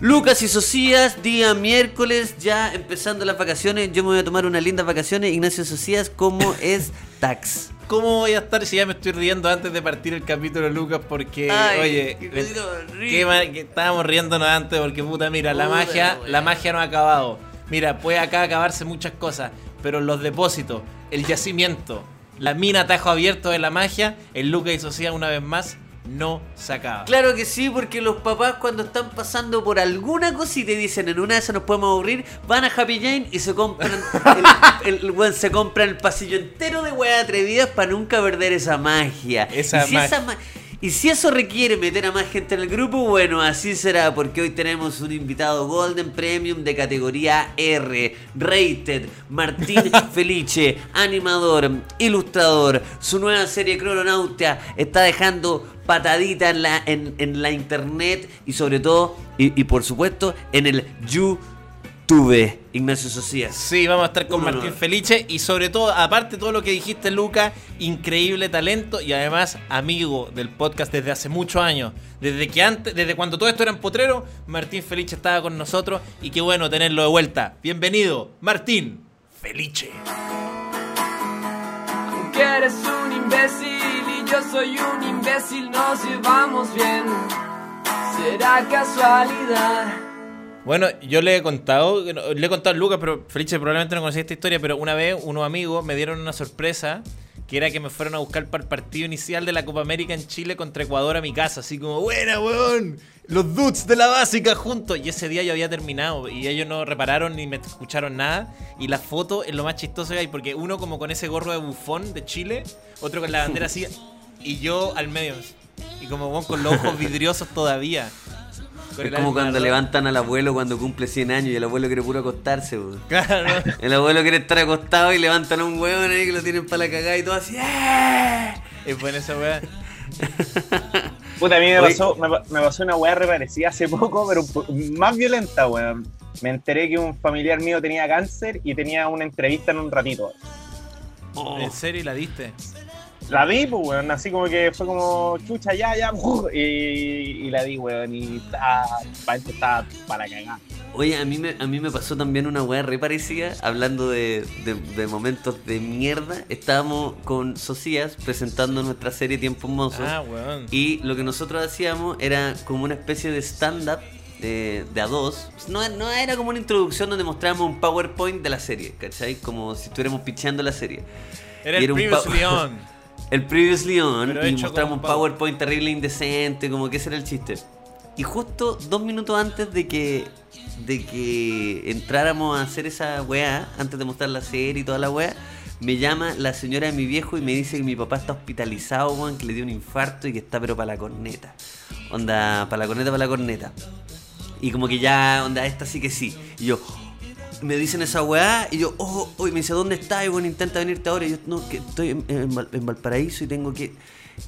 Lucas y Socias, día miércoles, ya empezando las vacaciones. Yo me voy a tomar unas lindas vacaciones. Ignacio Socias, ¿cómo es Tax? ¿Cómo voy a estar si ya me estoy riendo antes de partir el capítulo, Lucas? Porque, Ay, oye, qué ma- que estábamos riéndonos antes porque, puta, mira, la magia, la magia no ha acabado. Mira, puede acá acabarse muchas cosas, pero los depósitos, el yacimiento, la mina tajo abierto de la magia, el Lucas y Socias una vez más, no se acaba. Claro que sí, porque los papás cuando están pasando por alguna cosa y te dicen en una de esas nos podemos aburrir, van a Happy Jane y se compran el, el- el weón se compra el pasillo entero de weas atrevidas para nunca perder esa magia. Esa y, si ma- esa ma- y si eso requiere meter a más gente en el grupo, bueno, así será, porque hoy tenemos un invitado Golden Premium de categoría R, rated, Martín Felice, animador, ilustrador. Su nueva serie Crononautia está dejando patadita en la, en, en la internet y sobre todo, y, y por supuesto, en el YouTube. Ignacio Socias. Sí, vamos a estar con Martín honor. Felice y sobre todo, aparte de todo lo que dijiste, Luca, increíble talento y además amigo del podcast desde hace muchos años. Desde que antes, desde cuando todo esto era en Potrero, Martín Felice estaba con nosotros y qué bueno tenerlo de vuelta. Bienvenido, Martín Felice. Aunque eres un imbécil yo soy un imbécil, nos llevamos bien. Será casualidad. Bueno, yo le he contado, le he contado a Lucas, pero Felice probablemente no conocía esta historia, pero una vez unos amigos me dieron una sorpresa que era que me fueron a buscar para el partido inicial de la Copa América en Chile contra Ecuador a mi casa, así como, buena, weón, los dudes de la básica juntos. Y ese día yo había terminado y ellos no repararon ni me escucharon nada. Y la foto es lo más chistoso que hay, porque uno como con ese gorro de bufón de Chile, otro con la bandera así, y yo al medio. Y como weón, con los ojos vidriosos todavía. Es como cuando levantan al abuelo cuando cumple 100 años y el abuelo quiere puro acostarse. weón. Claro. El abuelo quiere estar acostado y levantan a un huevón ahí que lo tienen para la cagada y todo así. ¡eh! Es buena esa weá. Puta, a mí me pasó, me, pa- me pasó una weá reparecida hace poco, pero más violenta, weón. Me enteré que un familiar mío tenía cáncer y tenía una entrevista en un ratito. Oh. ¿En serio la diste? La vi, pues, weón, así como que fue como, chucha, ya, ya, y, y la vi, weón, y estaba, estaba para cagar. Oye, a mí, me, a mí me pasó también una weá re parecida, hablando de, de- de momentos de mierda. Estábamos con Socias presentando nuestra serie Tiempos Mozos. Ah, weón. Y lo que nosotros hacíamos era como una especie de stand-up de, de a dos. No, no era como una introducción donde mostrábamos un PowerPoint de la serie, ¿cachai? Como si estuviéramos pitchando la serie. Era y el era un. El Previously On Pero y mostramos un PowerPoint terrible indecente, como que ese era el chiste. Y justo dos minutos antes de que de que entráramos a hacer esa weá, antes de mostrar la serie y toda la weá, me llama la señora de mi viejo y me dice que mi papá está hospitalizado, weón, que le dio un infarto y que está pero para la corneta. Onda, para la corneta, para la corneta. Y como que ya, onda, esta sí que sí. Y yo, me dicen esa weá y yo, oh, oh, y me dice, ¿dónde estás? Y bueno, intenta venirte ahora. Y yo, no, que estoy en, en Val- en Valparaíso y tengo que...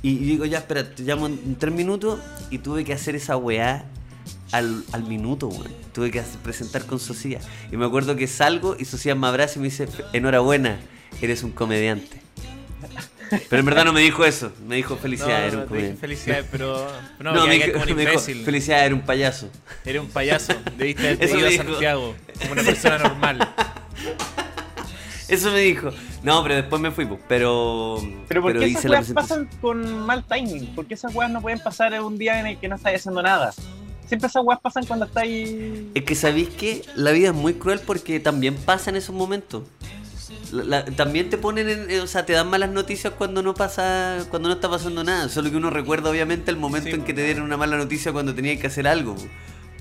Y, digo, ya, espera, te llamo en, tres minutos y tuve que hacer esa weá al, al minuto, weón. Tuve que presentar con Socia. Y me acuerdo que salgo y Socia me abraza y me dice, enhorabuena, eres un comediante. Pero en verdad no me dijo eso, me dijo felicidades, No, era un dije felicidades, pero. No, No, me dijo, como un me dijo, felicidades, era un payaso. Eres un payaso. Debiste me a. Santiago. Como una persona normal. Eso me dijo. No, pero después me fui, pero. Pero ¿por qué esas weas pasan con mal timing? ¿Por qué esas weas no pueden pasar en un día en el que no estáis haciendo nada? Siempre esas weas pasan cuando estáis... Es que sabéis que la vida es muy cruel porque también pasa en esos momentos. La- la- también te ponen, en- eh, o sea, te dan malas noticias cuando no pasa, cuando no está pasando nada. Solo que uno recuerda obviamente el momento Sí. en que te dieron una mala noticia cuando tenías que hacer algo.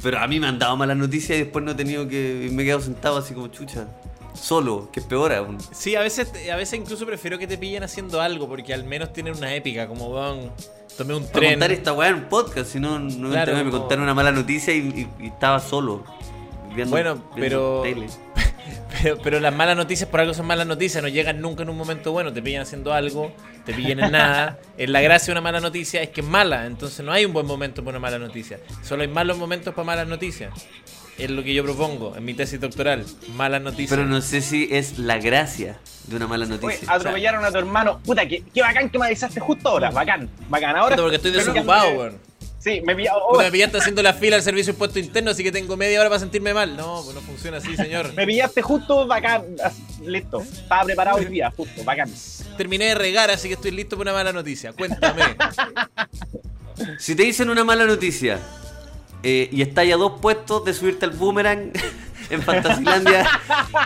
Pero a mí me han dado malas noticias y después no he tenido que, me he quedado sentado así como chucha, solo, que es peor aún. Sí, a veces, a veces incluso prefiero que te pillen haciendo algo porque al menos tienen una épica. Como, weón, tomé un Para tren. contar esta weá en un podcast, si no, no Claro, me contaron una mala noticia y, y- y estaba solo. viendo- Bueno, viendo pero- tele. Pero, pero las malas noticias por algo son malas noticias, no llegan nunca en un momento bueno, te pillan haciendo algo, te pillan en nada. En la gracia de una mala noticia es que es mala, entonces no hay un buen momento para una mala noticia. Solo hay malos momentos para malas noticias. Es lo que yo propongo en mi tesis doctoral. Malas noticias. Pero no sé si es la gracia de una mala Oye, noticia. atropellaron a tu hermano. Puta, qué, qué bacán que me avisaste justo ahora. Bacán, bacán. Ahora porque estoy desocupado, weón. Sí, me pillaba. oh, me pillaste haciendo la fila al servicio de impuesto interno, así que tengo media hora para sentirme mal. No, pues no funciona así, señor. me pillaste justo bacán. Listo. Estaba preparado hoy día, justo, bacán. Terminé de regar, así que estoy listo para una mala noticia. Cuéntame. Si te dicen una mala noticia eh, y estás a dos puestos de subirte al boomerang en Fantasilandia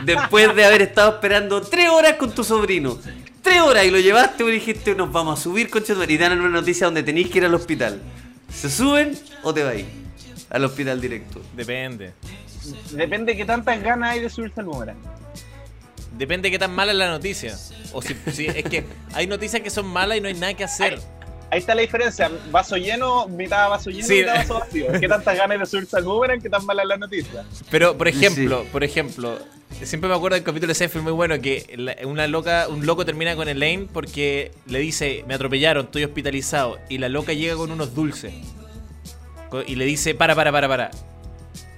después de haber estado esperando tres horas con tu sobrino. Tres horas y lo llevaste y dijiste nos vamos a subir con y te dan una noticia donde tenéis que ir al hospital. ¿Se suben o te vais al hospital directo? Depende. Depende de qué tantas ganas hay de subirse al boomerang. Depende de qué tan mala es la noticia. O si, si- es que hay noticias que son malas y no hay nada que hacer. Ahí está la diferencia. Vaso lleno, mitad vaso lleno, Sí. mitad vaso vacío. ¿Qué tantas ganas de subirse al boomerang? ¿Qué tan mala es la noticia? Pero, por ejemplo, Sí. por ejemplo, siempre me acuerdo del capítulo de Seinfeld muy bueno que una loca, un loco termina con Elaine porque le dice, me atropellaron, estoy hospitalizado. Y la loca llega con unos dulces. Y le dice, para, para, para, para.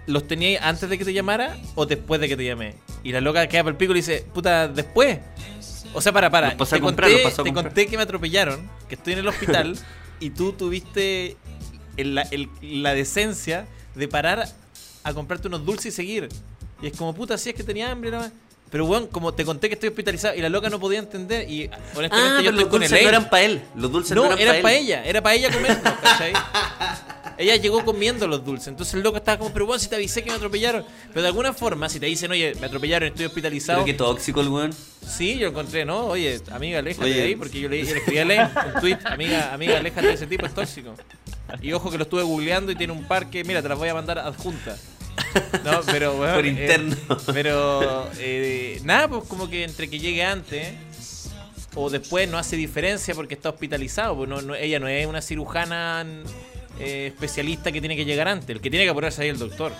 ¿Los teníais antes de que te llamara o después de que te llamé? Y la loca queda por el pico y le dice, puta, después. O sea, para, para. Pasé Te, a comprar, conté, pasé a te conté que me atropellaron, que estoy en el hospital y tú tuviste el- la, el- la decencia de parar a comprarte unos dulces y seguir. Y es como, puta, si es que tenía hambre, nada más. Pero bueno, como te conté que estoy hospitalizado y la loca no podía entender y honestamente Ah, yo estoy los con dulces Elaine. no eran para él. Los dulces no, No, eran era para él. ella, era para ella comerlos, ¿cachai? ella llegó comiendo los dulces, entonces el loco estaba como, pero bueno, si te avisé que me atropellaron. Pero de alguna forma, si te dicen, oye, me atropellaron, estoy hospitalizado, Pero qué tóxico el weón. sí, yo encontré, ¿no? Oye, amiga, aléjate Oye. de ahí, porque yo le, le escribí a Lane un tweet, amiga, amiga, aléjate de ese tipo, es tóxico. Y ojo que lo estuve googleando y tiene un par que, mira, te las voy a mandar adjunta. No, pero bueno. Por eh, interno. pero eh, nada, pues como que entre que llegue antes o después no hace diferencia porque está hospitalizado. Pues no, no- ella no es una cirujana eh, especialista que tiene que llegar antes. El que tiene que apurarse ahí es el doctor.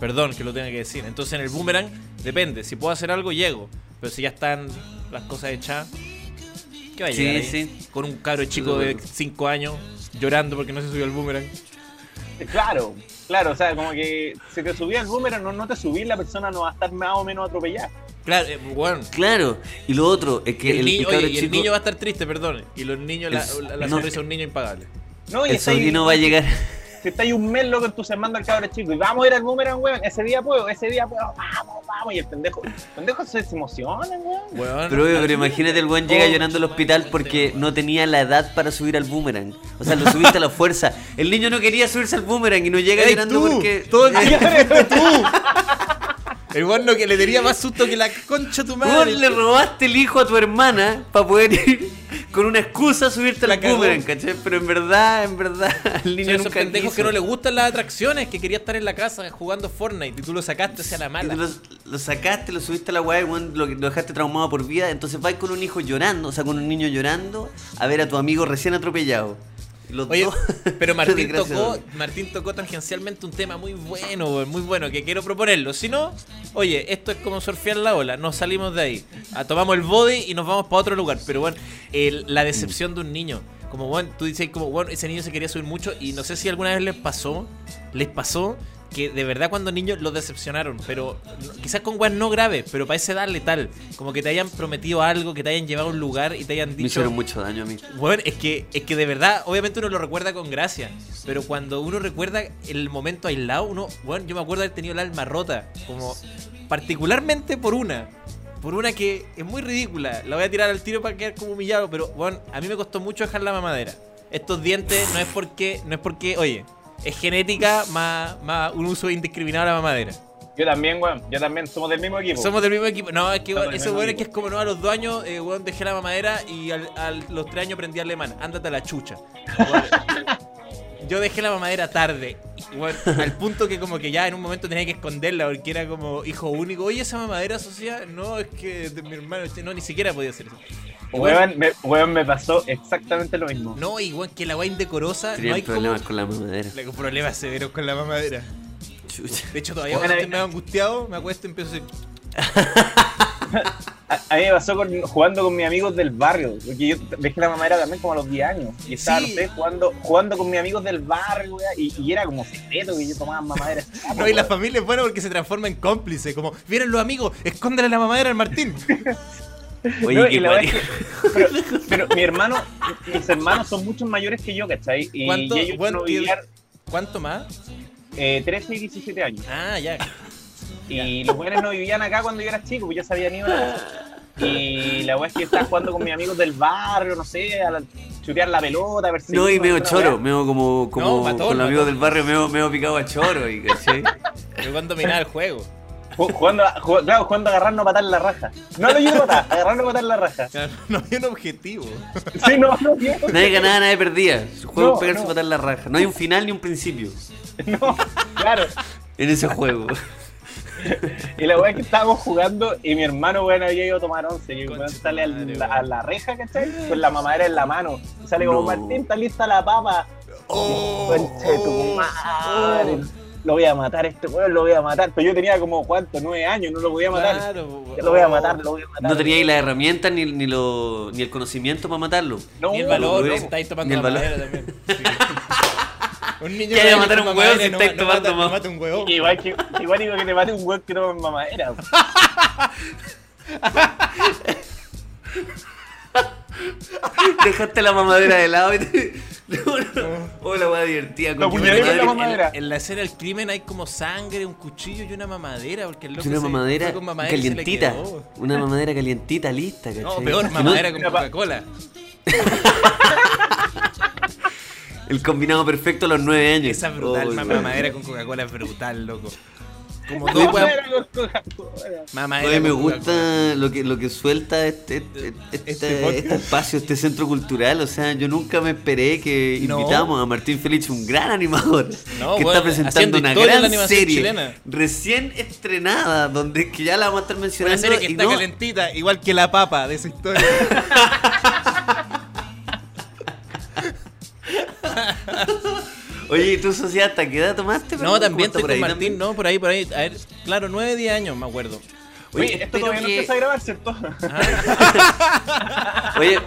Perdón que lo tenga que decir. Entonces en el boomerang depende. Si puedo hacer algo, llego. Pero si ya están las cosas hechas, ¿qué va a Sí, llegar ahí? sí. Con un cabro chico de 5 años llorando porque no se subió al boomerang. Claro, claro, o sea, como que si te subí al boomerang, no, no te subí, la persona no va a estar más o menos atropellada. Claro, eh, bueno. Claro. Y lo otro es que el, el, niño, el oye, el chico- niño va a estar triste, perdón. Y los niños, la, El- la, la no. sonrisa de un niño impagable. No, y el está ahí- sobrino va a llegar. Si está ahí un mes loco entusiasmando al cabro chico y vamos a ir al boomerang, weón, ese día puedo, ese día puedo, vamos, vamos, y el pendejo, el pendejo se emociona, weón. Weón, Pero, imagínate el weón llega Oh. llorando al hospital porque no tenía la edad para subir al boomerang. O sea, lo subiste a la fuerza. El niño no quería subirse al boomerang y no llega ¡Ey, llorando tú! porque. Todo el día fuiste tú. El weón no que le tenía más susto que la concha de tu madre. Weón, le robaste el hijo a tu hermana para poder ir con una excusa a subirte La al boomerang, ¿cachai? Pero en verdad, en verdad, el Son niño esos nunca pendejos quiso. que no le gustan las atracciones, que quería estar en la casa jugando Fortnite y tú lo sacaste hacia la Y mala. tú lo, lo sacaste, lo subiste a la weá y lo, lo dejaste traumado por vida. Entonces vas con un hijo llorando, o sea, con un niño llorando, a ver a tu amigo recién atropellado. Los Oye, dos- pero Martín tocó. Martín tocó tangencialmente un tema muy bueno, muy bueno, que quiero proponerlo. Si no, oye, esto es como surfear la ola, nos salimos de ahí. Ah, tomamos el body y nos vamos para otro lugar. Pero bueno, el- la decepción de un niño. Como bueno, tú dices como bueno, ese niño se quería subir mucho y no sé si alguna vez les pasó, les pasó que de verdad cuando niños los decepcionaron, pero quizás con weas no graves, pero para ese edad letal, como que te hayan prometido algo, que te hayan llevado a un lugar y te hayan Me dicho hicieron mucho daño a mí. bueno, es que, es que de verdad, obviamente uno lo recuerda con gracia, pero cuando uno recuerda el momento aislado, uno, bueno, yo me acuerdo de haber tenido el alma rota, como particularmente por una, por una que es muy ridícula, la voy a tirar al tiro para quedar como humillado, pero bueno, a mí me costó mucho dejar la mamadera. Estos dientes no es porque, no es porque, oye, es genética más, más un uso indiscriminado de la mamadera. Yo también, weón, yo también, somos del mismo equipo. Somos del mismo equipo. No, es que weón, mismo weón es que es como no a los dos años, eh, weón, dejé la mamadera y al, a los tres años aprendí alemán. Ándate a la chucha. Weón, yo dejé la mamadera tarde. Al punto que como que ya en un momento tenía que esconderla porque era como hijo único. Oye, esa mamadera social, no, es que de mi hermano, no, ni siquiera podía hacer eso. Weón, me, weón, me pasó exactamente lo mismo. no, igual que la weá indecorosa, no hay como... problemas con la mamadera. Le- problemas severos con la mamadera. Chucha. De hecho, todavía Bueno, cuando estoy medio angustiado, me acuesto y empiezo a decir... A, a mí me pasó con, jugando con mis amigos del barrio, porque yo dejé la mamadera también como a los 10 años. Y estaba, Sí. no sé, jugando, jugando con mis amigos del barrio, y, y era como secreto que yo tomaba mamadera. No, y la familia es buena porque se transforma en cómplice. Como, vienen los amigos, escóndele la mamadera al Martín. Oye, No, qué y la es que- pero, pero mi hermano, mis hermanos son mucho mayores que yo, ¿cachai? Y, ¿Cuánto- y ellos cuánto- no vivían, ¿Cuánto más? Eh, 13 y 17 años. Ah, ya. Y los buenos no vivían acá cuando yo era chico, pues ya se habían ido a la casa. Y la weá es que estaba jugando con mis amigos del barrio, no sé, a la- chutear la pelota, a ver si. No, y medio choro, medio como, como matón, con los amigos matón. del barrio, medio, medio picado a choro, y ¿cachai? Yo cuando dominaba el juego. Ju- Jugando, a- ju- claro, jugando a agarrarnos a patar la raja. No lo ayudo a matar, agarrarnos a patar la raja. Claro, no había un objetivo. Sí, no, no, tío. Nadie ganaba, nadie perdía. Su juego No, es pegarse no. y patar la raja. No hay un final ni un principio No, claro. en ese juego. Y la weá es que estábamos jugando y mi hermano, weón, había ido a tomar once. Y el weón sale a madre, la, weón. a la reja, ¿cachai? Con la mamadera en la mano. Y sale como, No. Martín, está lista la papa. Oh, Conche de tu madre. Lo voy a matar, este weón, lo voy a matar. Pero yo tenía como, ¿cuánto? Nueve años, no lo podía matar. Claro, lo voy a matar, lo voy a matar. No tenía ahí las herramientas ni, ni, lo, ni el conocimiento para matarlo. No, Ni el valor, no, estáis tomando Ni el la valor. madera también. Sí. Un niño ¿Qué hay de que matar un huevo si no estáis ma- no tomando no mata un huevo. Igual que, igual digo que te mate un weón que toma mamadera. Dejaste la mamadera de lado y te... No, no. Oh, la weá divertida. La mamadera. En la escena del crimen hay como sangre, un cuchillo y una mamadera. Porque el loco Es una se mamadera con mamadera calientita. Una mamadera calientita, lista, ¿cachai? No, peor, Que no- mamadera con Coca-Cola. El combinado perfecto a los nueve años. Esa es brutal, Oh, mamadera con Coca-Cola es brutal, loco. Como mamadera Oye, me gusta lo que, lo que suelta este, este, este- Este este espacio, este centro cultural. O sea, yo nunca me esperé que No. invitamos a Martín Félix, un gran animador, No, que bueno, está presentando una gran serie chilena. recién estrenada, donde que ya la vamos a estar Una mencionando. serie que y está no- calentita, igual que la papa de esa historia. Oye, ¿y tu sociedad hasta qué edad tomaste? No, también ¿cómo está estoy con por ahí Martín, también? no, por ahí, por ahí. A ver, claro, 9, 10 años, me acuerdo. Oye, Oye, esto todavía no que- empieza a grabar, ¿cierto? Oye,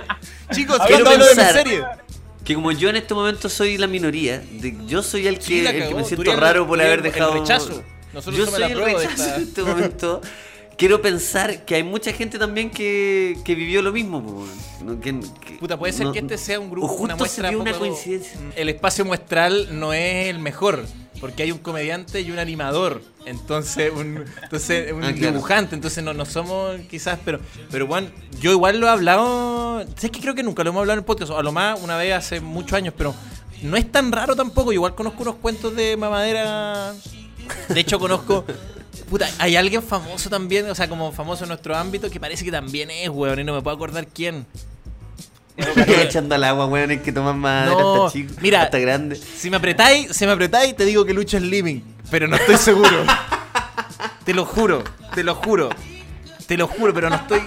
Chicos, Quiero ¿cuándo hablo de mi pensar- serie? que como yo en este momento soy la minoría, de- yo soy el que, Sí, el que me tú siento el- raro por tú haber el dejado. rechazo. Nosotros yo soy la el rechazo esta- en este momento. Quiero pensar que hay mucha gente también que, que vivió lo mismo. Que- que- Puta, puede ser no- que este sea un grupo, o justo una muestra se una coincidencia. El espacio muestral no es el mejor, porque hay un comediante y un animador. Entonces, un, entonces, un Ah, claro. dibujante, entonces no, no somos quizás, pero, pero bueno, yo igual lo he hablado, sé que creo que nunca lo hemos hablado en el podcast, o a lo más una vez hace muchos años, pero no es tan raro tampoco, igual conozco unos cuentos de mamadera, de hecho conozco, puta, hay alguien famoso también, o sea, como famoso en nuestro ámbito, que parece que también es, weón, y no me puedo acordar quién. Echando al agua, weón, hay que tomar madera No, hasta chico, mira. hasta grande. Si me apretáis, si me apretáis, te digo que Lucho es living. Pero no estoy seguro. te lo juro, te lo juro. Te lo juro, pero no estoy.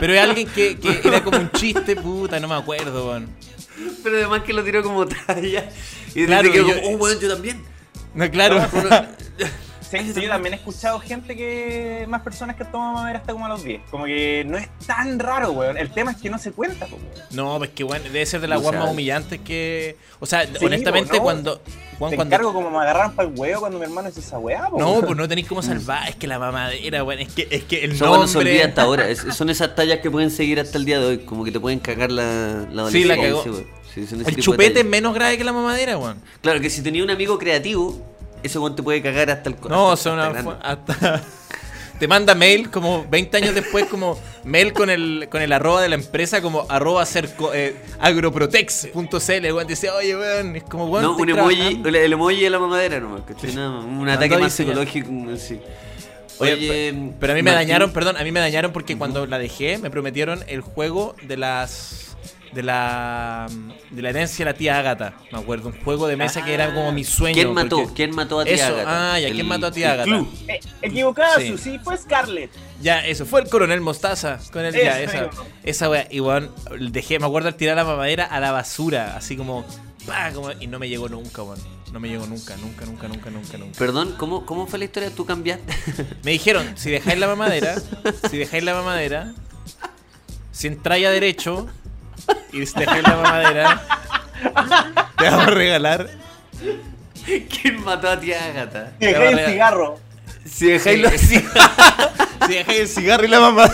Pero es alguien que, que era como un chiste, puta, no me acuerdo, weón. Pero además que lo tiró como talla. Y Claro, y yo- como, oh, weón, yo también. No, claro. Sí, sí, yo también he escuchado gente que. Más personas que toman madera hasta como a los 10. Como que no es tan raro, weón. El tema es que no se cuenta, weón. No, pues que bueno, debe ser de las guas más humillantes que. O sea, Sí, honestamente, ¿no? cuando. Juan, Te cuando encargo como me agarraron para el huevo cuando mi hermano hizo esa weá, po, no, pues no tenéis cómo salvar. Es que la mamadera, weón. Es que, es que el Eso bueno, se olvida nombre. hasta ahora. Es- son esas tallas que pueden seguir hasta el día de hoy. Como que te pueden cagar la, la Sí, la cagó. weón. Sí, El chupete es menos grave que la mamadera, weón. Claro, que si tenía un amigo creativo, ese weón te puede cagar hasta el No, o hasta- sea, una, hasta te manda mail como 20 años después como mail con el con el arroba de la empresa como arroba cerco, eh, agroprotex.cl weón dice oye weón es como weón No, un emoji, trabajando". el, el emoji de la mamadera nomás, ¿cachai? No, un ataque más psicológico, sí. Oye, Oye, pe- pero a mí me Martín, dañaron perdón a mí me dañaron porque cuando la dejé me prometieron el juego de las de la de la herencia de la tía Ágata me acuerdo un juego de mesa que era como mi sueño ¿Quién mató? porque- ¿Quién mató a tía Eso, Agatha? ah, ya, ¿quién mató a tía Agatha? club. Eh, equivocado, Sí. sí. fue Scarlett. Ya, eso fue el coronel Mostaza. Con el, ya, esa, esa wea. Y weón, dejé, me acuerdo al tirar la mamadera a la basura. Así como, pa, como- y no me llegó nunca, weón. No me llegó nunca, nunca, nunca, nunca, nunca, nunca. Perdón, ¿cómo, ¿cómo fue la historia? ¿Tú cambiaste? Me dijeron, si dejáis la mamadera, si dejáis la mamadera, si entráis a derecho y si dejáis la mamadera, te vamos a regalar. ¿Quién mató a tía Agatha? Dejé va a el cigarro. Si dejáis Sí. los Si dejáis el cigarro y la mamá.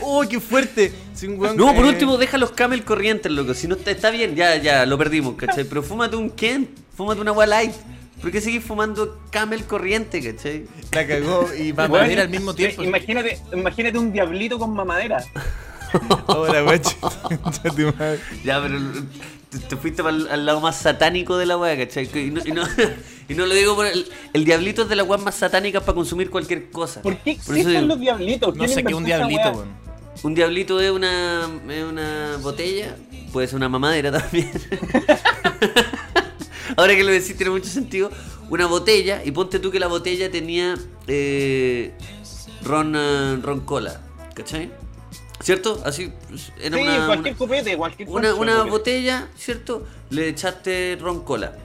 ¡Uy, qué fuerte! Si No, por último, deja los camel corrientes, loco. Si no está, está bien, ya, ya, lo perdimos, ¿cachai? Pero fúmate un Kent. Fúmate una weá light. ¿Por qué seguís fumando camel corriente, cachai? La cagó y Bueno, mamadera al mismo tiempo. Imagínate, imagínate un diablito con mamadera. Ahora, guacho. Ya, pero te, te fuiste pa'l- al lado más satánico de la weá, ¿cachai? Y no, y no, y no lo digo por el, el diablito es de las weas más satánicas para consumir cualquier cosa. ¿Por qué Por existen digo, los diablitos? No ¿Quién sé qué un inventó esa diablito, weón. Un diablito es una, es una botella, puede ser una mamadera también. Ahora que lo decís tiene mucho sentido. Una botella, y ponte tú que la botella tenía eh, ron, eh, ron cola, ¿cachai? ¿Cierto? Así, pues, era Sí, una, cualquier una- copete, cualquier una, una copete. botella, ¿cierto? Le echaste ron cola.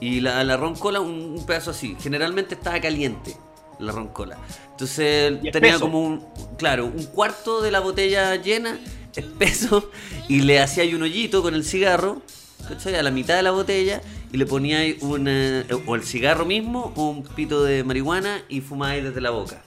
Y la, la ron cola, un, un pedazo así. Generalmente estaba caliente la ron cola. Entonces Y tenía espeso. como un, claro, un cuarto de la botella llena, espeso, y le hacía un hoyito con el cigarro, ¿cachai? A la mitad de la botella, y le ponía ahí una, o el cigarro mismo, o un pito de marihuana, y fumáis desde la boca.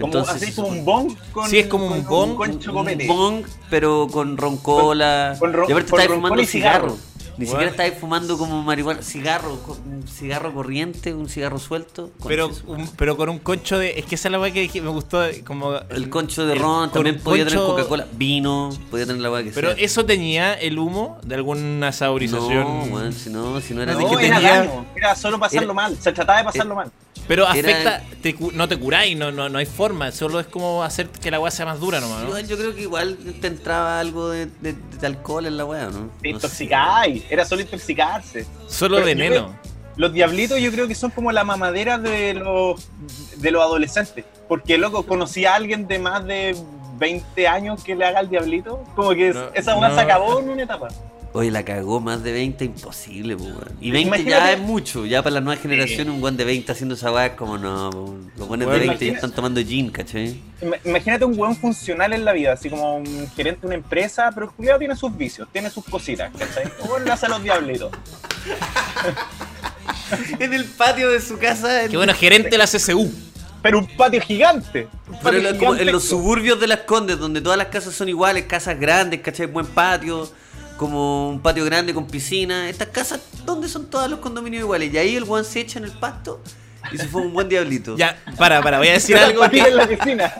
Como, así como un bong con, Sí, es como un con bong, concho un copete. bong, pero con roncola. Con- con ron- y aparte con estáis fumando y cigarro. cigarro. Ni Bueno. siquiera estáis fumando como marihuana. Cigarro, un cigarro corriente, un cigarro suelto. Pero, un- pero con un concho de. Es que esa es la weá que dije, me gustó. Como el concho de el- ron con también un podía tener Coca-Cola. Vino, podía tener la weá que Pero sea. eso tenía el humo de alguna saborización. No, weón, si no, si no era No, que era tenía- daño, era solo pasarlo Era- mal, se trataba de pasarlo mal. Pero Era- afecta, te cu- no te curáis, no, no, no hay forma, solo es como hacer que la weá sea más dura nomás, ¿no? Igual yo creo que igual te entraba algo de, de- de alcohol en la weá, ¿no? Te No sé. intoxicáis, era solo intoxicarse. Solo Pero veneno. creo- Los diablitos yo creo que son como la mamadera de los, de los adolescentes. Porque, loco, conocí a alguien de más de 20 años que le haga el diablito. Como que No, esa weá no. se acabó en una etapa. Oye, la cagó más de 20, imposible, pues, weón. Y 20 ya es mucho, ya para la nueva generación un guan de 20 haciendo esa weá es como no, los buenos de Bueno, 20 ya están tomando gin, ¿cachai? Ima- Imagínate un weón funcional en la vida, así como un gerente de una empresa, pero el culiao tiene sus vicios, tiene sus cositas, ¿cachai? O weón le hace a los diablitos. en el patio de su casa, en- Qué bueno, gerente de la CCU. Pero un patio gigante. un pero patio como en los suburbios de las Condes, donde todas las casas son iguales, casas grandes, ¿cachai? Buen patio, como un patio grande con piscina. Estas casas, ¿dónde son todos los condominios iguales? Y ahí el guan se echa en el pasto y se fue un buen diablito. Ya, para, para, voy a decir Las algo patitas que. en la piscina.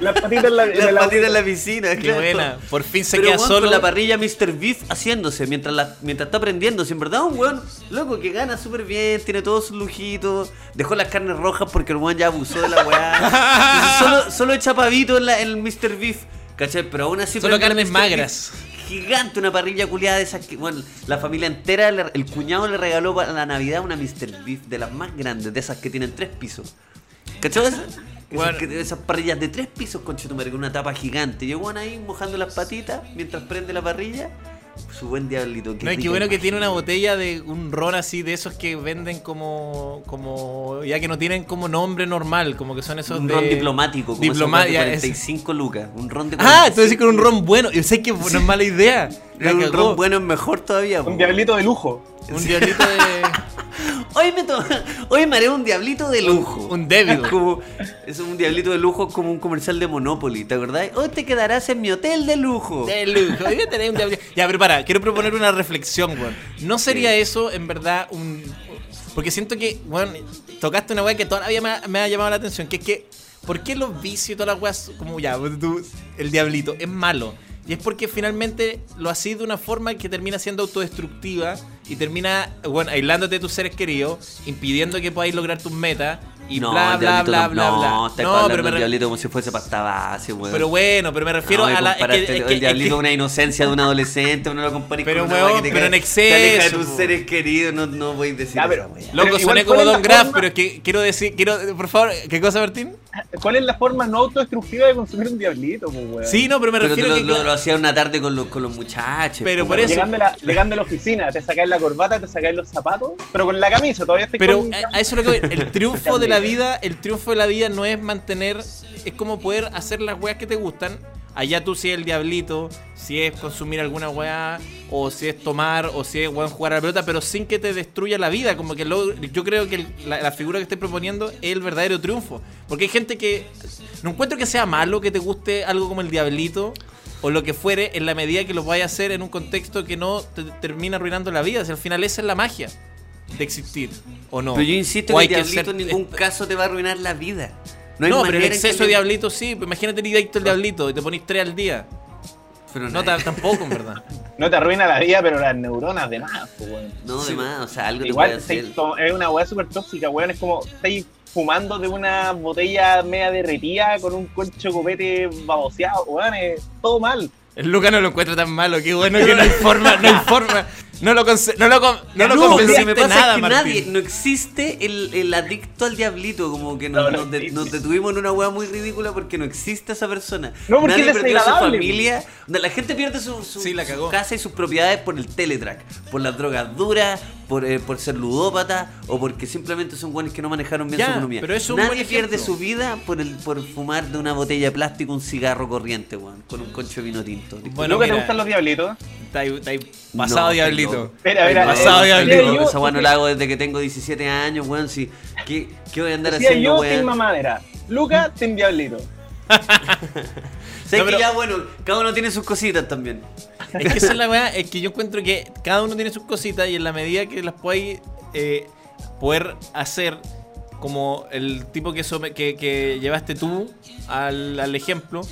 Las patitas en la, en Las la- patitas en la piscina, Qué claro. buena, por fin se Pero queda weón, solo. con la parrilla Mr. Beef haciéndose mientras, la, mientras está aprendiendo. Si en verdad un weón loco que gana súper bien, tiene todos sus lujitos, dejó las carnes rojas porque el weón ya abusó de la weá. Solo, solo echa pavito en, la, en el Mr. Beef, ¿cachai? Pero aún así. Solo carnes. Beef magras. Gigante, una parrilla culiada de esas que, bueno, la familia entera, el cuñado le regaló para la Navidad una Mr. Beef de las más grandes, de esas que tienen tres pisos. Esas, Esas Bueno. esas parrillas de tres pisos, conchetumare, con una tapa gigante. Weón ahí mojando las patitas mientras prende la parrilla. Su buen diablito. No, es que bueno que tiene una botella de un ron así, de esos que venden como. como ya que no tienen como nombre normal, como que son esos Un de. ron diplomático, como Diploma- esos de ya, es- 45 lucas. Un ron de Ah, tú decís 45. con un ron bueno. Yo sé que no es mala idea. La un cagó. ron bueno es mejor todavía. Un po. diablito de lujo. Un diablito de. Hoy me, to- Hoy me haré un diablito de lujo. un débil. Como, es un diablito de lujo como un comercial de Monopoly, ¿te acordás? Hoy te quedarás en mi hotel de lujo. De lujo. Hoy voy un diablito. Ya, pero para, quiero proponer una reflexión, weón. ¿No sería eso en verdad un. Porque siento que, weón, tocaste una weá que todavía me ha, me ha llamado la atención, que es que, ¿por qué los vicios y todas las weas, como ya, tú, el diablito, es malo? Y es porque finalmente lo hacís de una forma que termina siendo autodestructiva y termina, bueno, aislándote de tus seres queridos, impidiendo que podáis lograr tus metas y no, bla, el bla, diablito bla, no, bla, bla. No, estás No, hablando pero me re- diablito como si fuese pasta base, weón. pero bueno, pero me refiero No, a la. es que- es que- el es diablito que- con una inocencia de un adolescente, no lo comparís Pero, con una weón, que te pero cae- en te aleja de exceso, tus seres queridos, no, no voy a decir Ya, pero- weá. Loco, Pero suena igual, como ¿cuál es Don Graff, forma? pero es que quiero decir, quiero, por favor, ¿qué cosa, Martín? ¿Cuál es la forma no autodestructiva de consumir un diablito, pues, weón? Sí, no, pero me Pero refiero lo, que. lo, lo hacía una tarde con los, con los muchachos. Pero po, por eso- Llegando a, la, llegando a la oficina, te sacáis la corbata, te sacáis los zapatos, pero con la camisa, todavía estoy Pero con... a, a eso es lo que voy. El triunfo de la vida, el triunfo de la vida no es mantener, es como poder hacer las weas que te gustan. Allá tú si es el diablito, si es consumir alguna weá, o si es tomar, o si es weón, jugar a la pelota, pero sin que te destruya la vida. Como que lo- yo creo que la, la figura que estoy proponiendo es el verdadero triunfo. Porque hay gente que. No encuentro que sea malo que te guste algo como el diablito. O lo que fuere, en la medida que lo vayas a hacer en un contexto que no te termina arruinando la vida. Si al final esa es la magia. de existir, ¿o no? Pero yo insisto ¿O que el diablito ser- en ningún caso te va a arruinar la vida. No, hay No, pero el exceso de te- diablito sí. Imagínate el adicto al diablito y te ponís tres al día. Pero No, tampoco, en verdad. No te arruina la vida, pero las neuronas de más, pues, weón. No, Sí. de más, o sea, algo te Igual hacer. to- es una weá súper tóxica, weón. Es como estáis fumando de una botella media derretida con un concho copete baboseado, weón. Es todo mal. El Luca no lo encuentra tan malo, qué bueno que no hay forma, no hay forma. No lo, no lo, con- no lo No, que me pasa nada, es que Martín. nadie, no existe el, el adicto al diablito, como que nos, No, no nos de- existe. nos detuvimos en una weá muy ridícula porque no existe esa persona. No, porque nadie es perdió su familia. No, La gente pierde su, su- Sí, la su casa y sus propiedades por el teletrack, por las drogas duras, por, eh, por ser ludópata o porque simplemente son buenos que no manejaron bien Ya, su economía. pero es un nadie buen pierde su vida por el por fumar de una botella de plástico un cigarro corriente, weón, con un concho de vino tinto. Bueno, ¿Nunca te mira. gustan los diablitos? Está ahí, está ahí pasado No, diablito. No. Espera, espera, Pasado yo- Esa weá no la hago desde que tengo 17 años, weón. Si, ¿qué, ¿Qué voy a andar haciendo, yo, weón? Team Mamadera. Luca, Diablito. Sé No, que pero- ya, bueno, cada uno tiene sus cositas también. Es que esa es la weá, es que yo encuentro que cada uno tiene sus cositas y en la medida que las podáis eh, poder hacer como el tipo que, que, que llevaste tú al, al ejemplo,